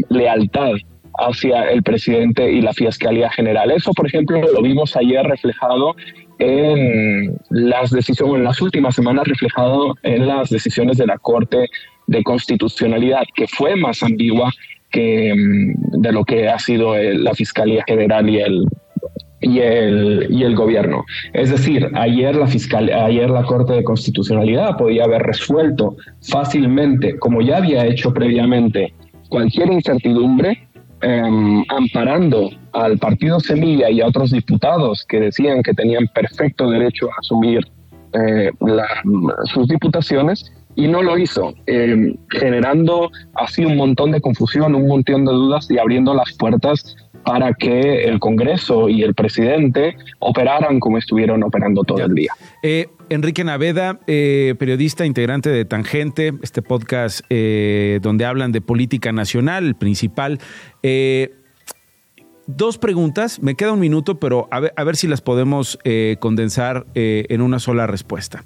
Speaker 18: lealtad hacia el presidente y la Fiscalía General. Eso, por ejemplo, lo vimos ayer reflejado en las decisiones, las últimas semanas reflejado en las decisiones de la Corte de Constitucionalidad, que fue más ambigua que mm, de lo que ha sido la Fiscalía General y el y el, y el gobierno. Es decir, ayer la, fiscal, ayer la Corte de Constitucionalidad podía haber resuelto fácilmente, como ya había hecho previamente, cualquier incertidumbre, em, amparando al partido Semilla y a otros diputados que decían que tenían perfecto derecho a asumir eh, sus diputaciones y no lo hizo, em, generando así un montón de confusión, un montón de dudas y abriendo las puertas para que el Congreso y el presidente operaran como estuvieron operando todo el día.
Speaker 3: Eh, Enrique Naveda, eh, periodista integrante de Tangente, este podcast eh, donde hablan de política nacional, el principal dos preguntas, me queda un minuto, pero a ver, si las podemos eh, condensar eh, en una sola respuesta.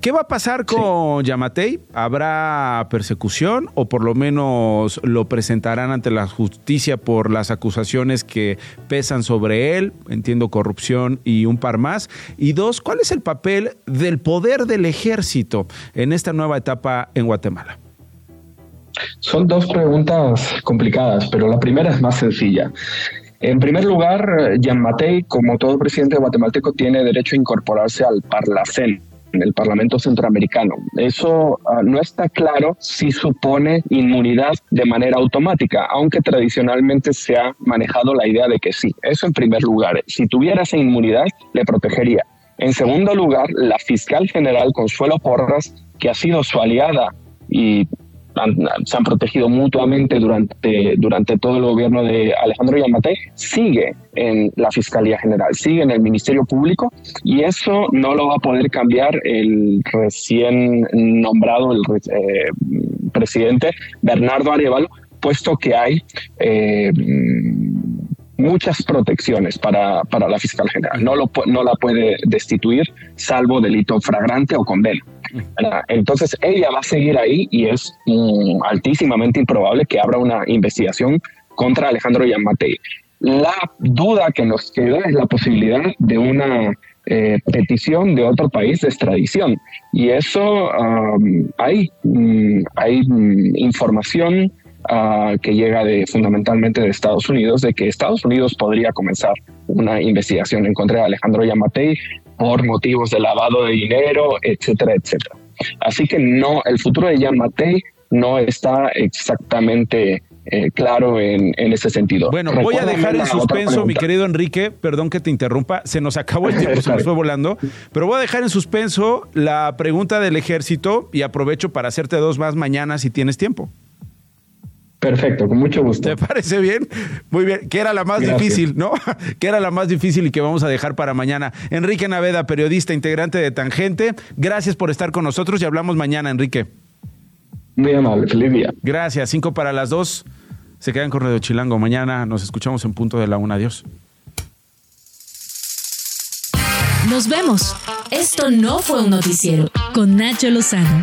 Speaker 3: ¿Qué va a pasar con Yamatei? ¿Habrá persecución o por lo menos lo presentarán ante la justicia por las acusaciones que pesan sobre él? Entiendo corrupción y un par más. Y dos, ¿cuál es el papel del poder del ejército en esta nueva etapa en Guatemala?
Speaker 18: Son dos preguntas complicadas, pero la primera es más sencilla. En primer lugar, Jean Matei, como todo presidente guatemalteco, tiene derecho a incorporarse al Parlacén, en el Parlamento Centroamericano. Eso ah, no está claro si supone inmunidad de manera automática, aunque tradicionalmente se ha manejado la idea de que sí. Eso en primer lugar. Si tuviera esa inmunidad, le protegería. En segundo lugar, la fiscal general Consuelo Porras, que ha sido su aliada y se han protegido mutuamente durante, durante todo el gobierno de Alejandro Yamate, sigue en la Fiscalía General, sigue en el Ministerio Público y eso no lo va a poder cambiar el recién nombrado el eh, presidente Bernardo Arevalo, puesto que hay eh, muchas protecciones para, para, la fiscal general. No, lo, no la puede destituir salvo delito fragrante o condena. Entonces ella va a seguir ahí y es mm, altísimamente improbable que abra una investigación contra Alejandro Yamatei. La duda que nos queda es la posibilidad de una eh, petición de otro país de extradición. Y eso hay, mm, hay mm, información ah, que llega de, fundamentalmente de Estados Unidos, de que Estados Unidos podría comenzar una investigación en contra de Alejandro Yamatei por motivos de lavado de dinero, etcétera, etcétera. Así que no, el futuro de Jan Matei no está exactamente eh, claro en, ese sentido.
Speaker 3: Bueno, voy a dejar en suspenso, mi querido Enrique, perdón que te interrumpa, se nos acabó el tiempo, se nos fue volando, pero voy a dejar en suspenso la pregunta del ejército y aprovecho para hacerte dos más mañana si tienes tiempo.
Speaker 18: Perfecto, con mucho gusto.
Speaker 3: ¿Te parece bien? Muy bien, que era la más difícil, ¿no? que era la más difícil y que vamos a dejar para mañana. Enrique Naveda, periodista integrante de Tangente, gracias por estar con nosotros y hablamos mañana, Enrique.
Speaker 18: Muy amable, feliz día.
Speaker 3: Gracias, cinco para las dos. Se quedan con Radio Chilango. Mañana nos escuchamos en punto de la una. Adiós.
Speaker 15: Nos vemos. Esto no fue un noticiero con Nacho Lozano.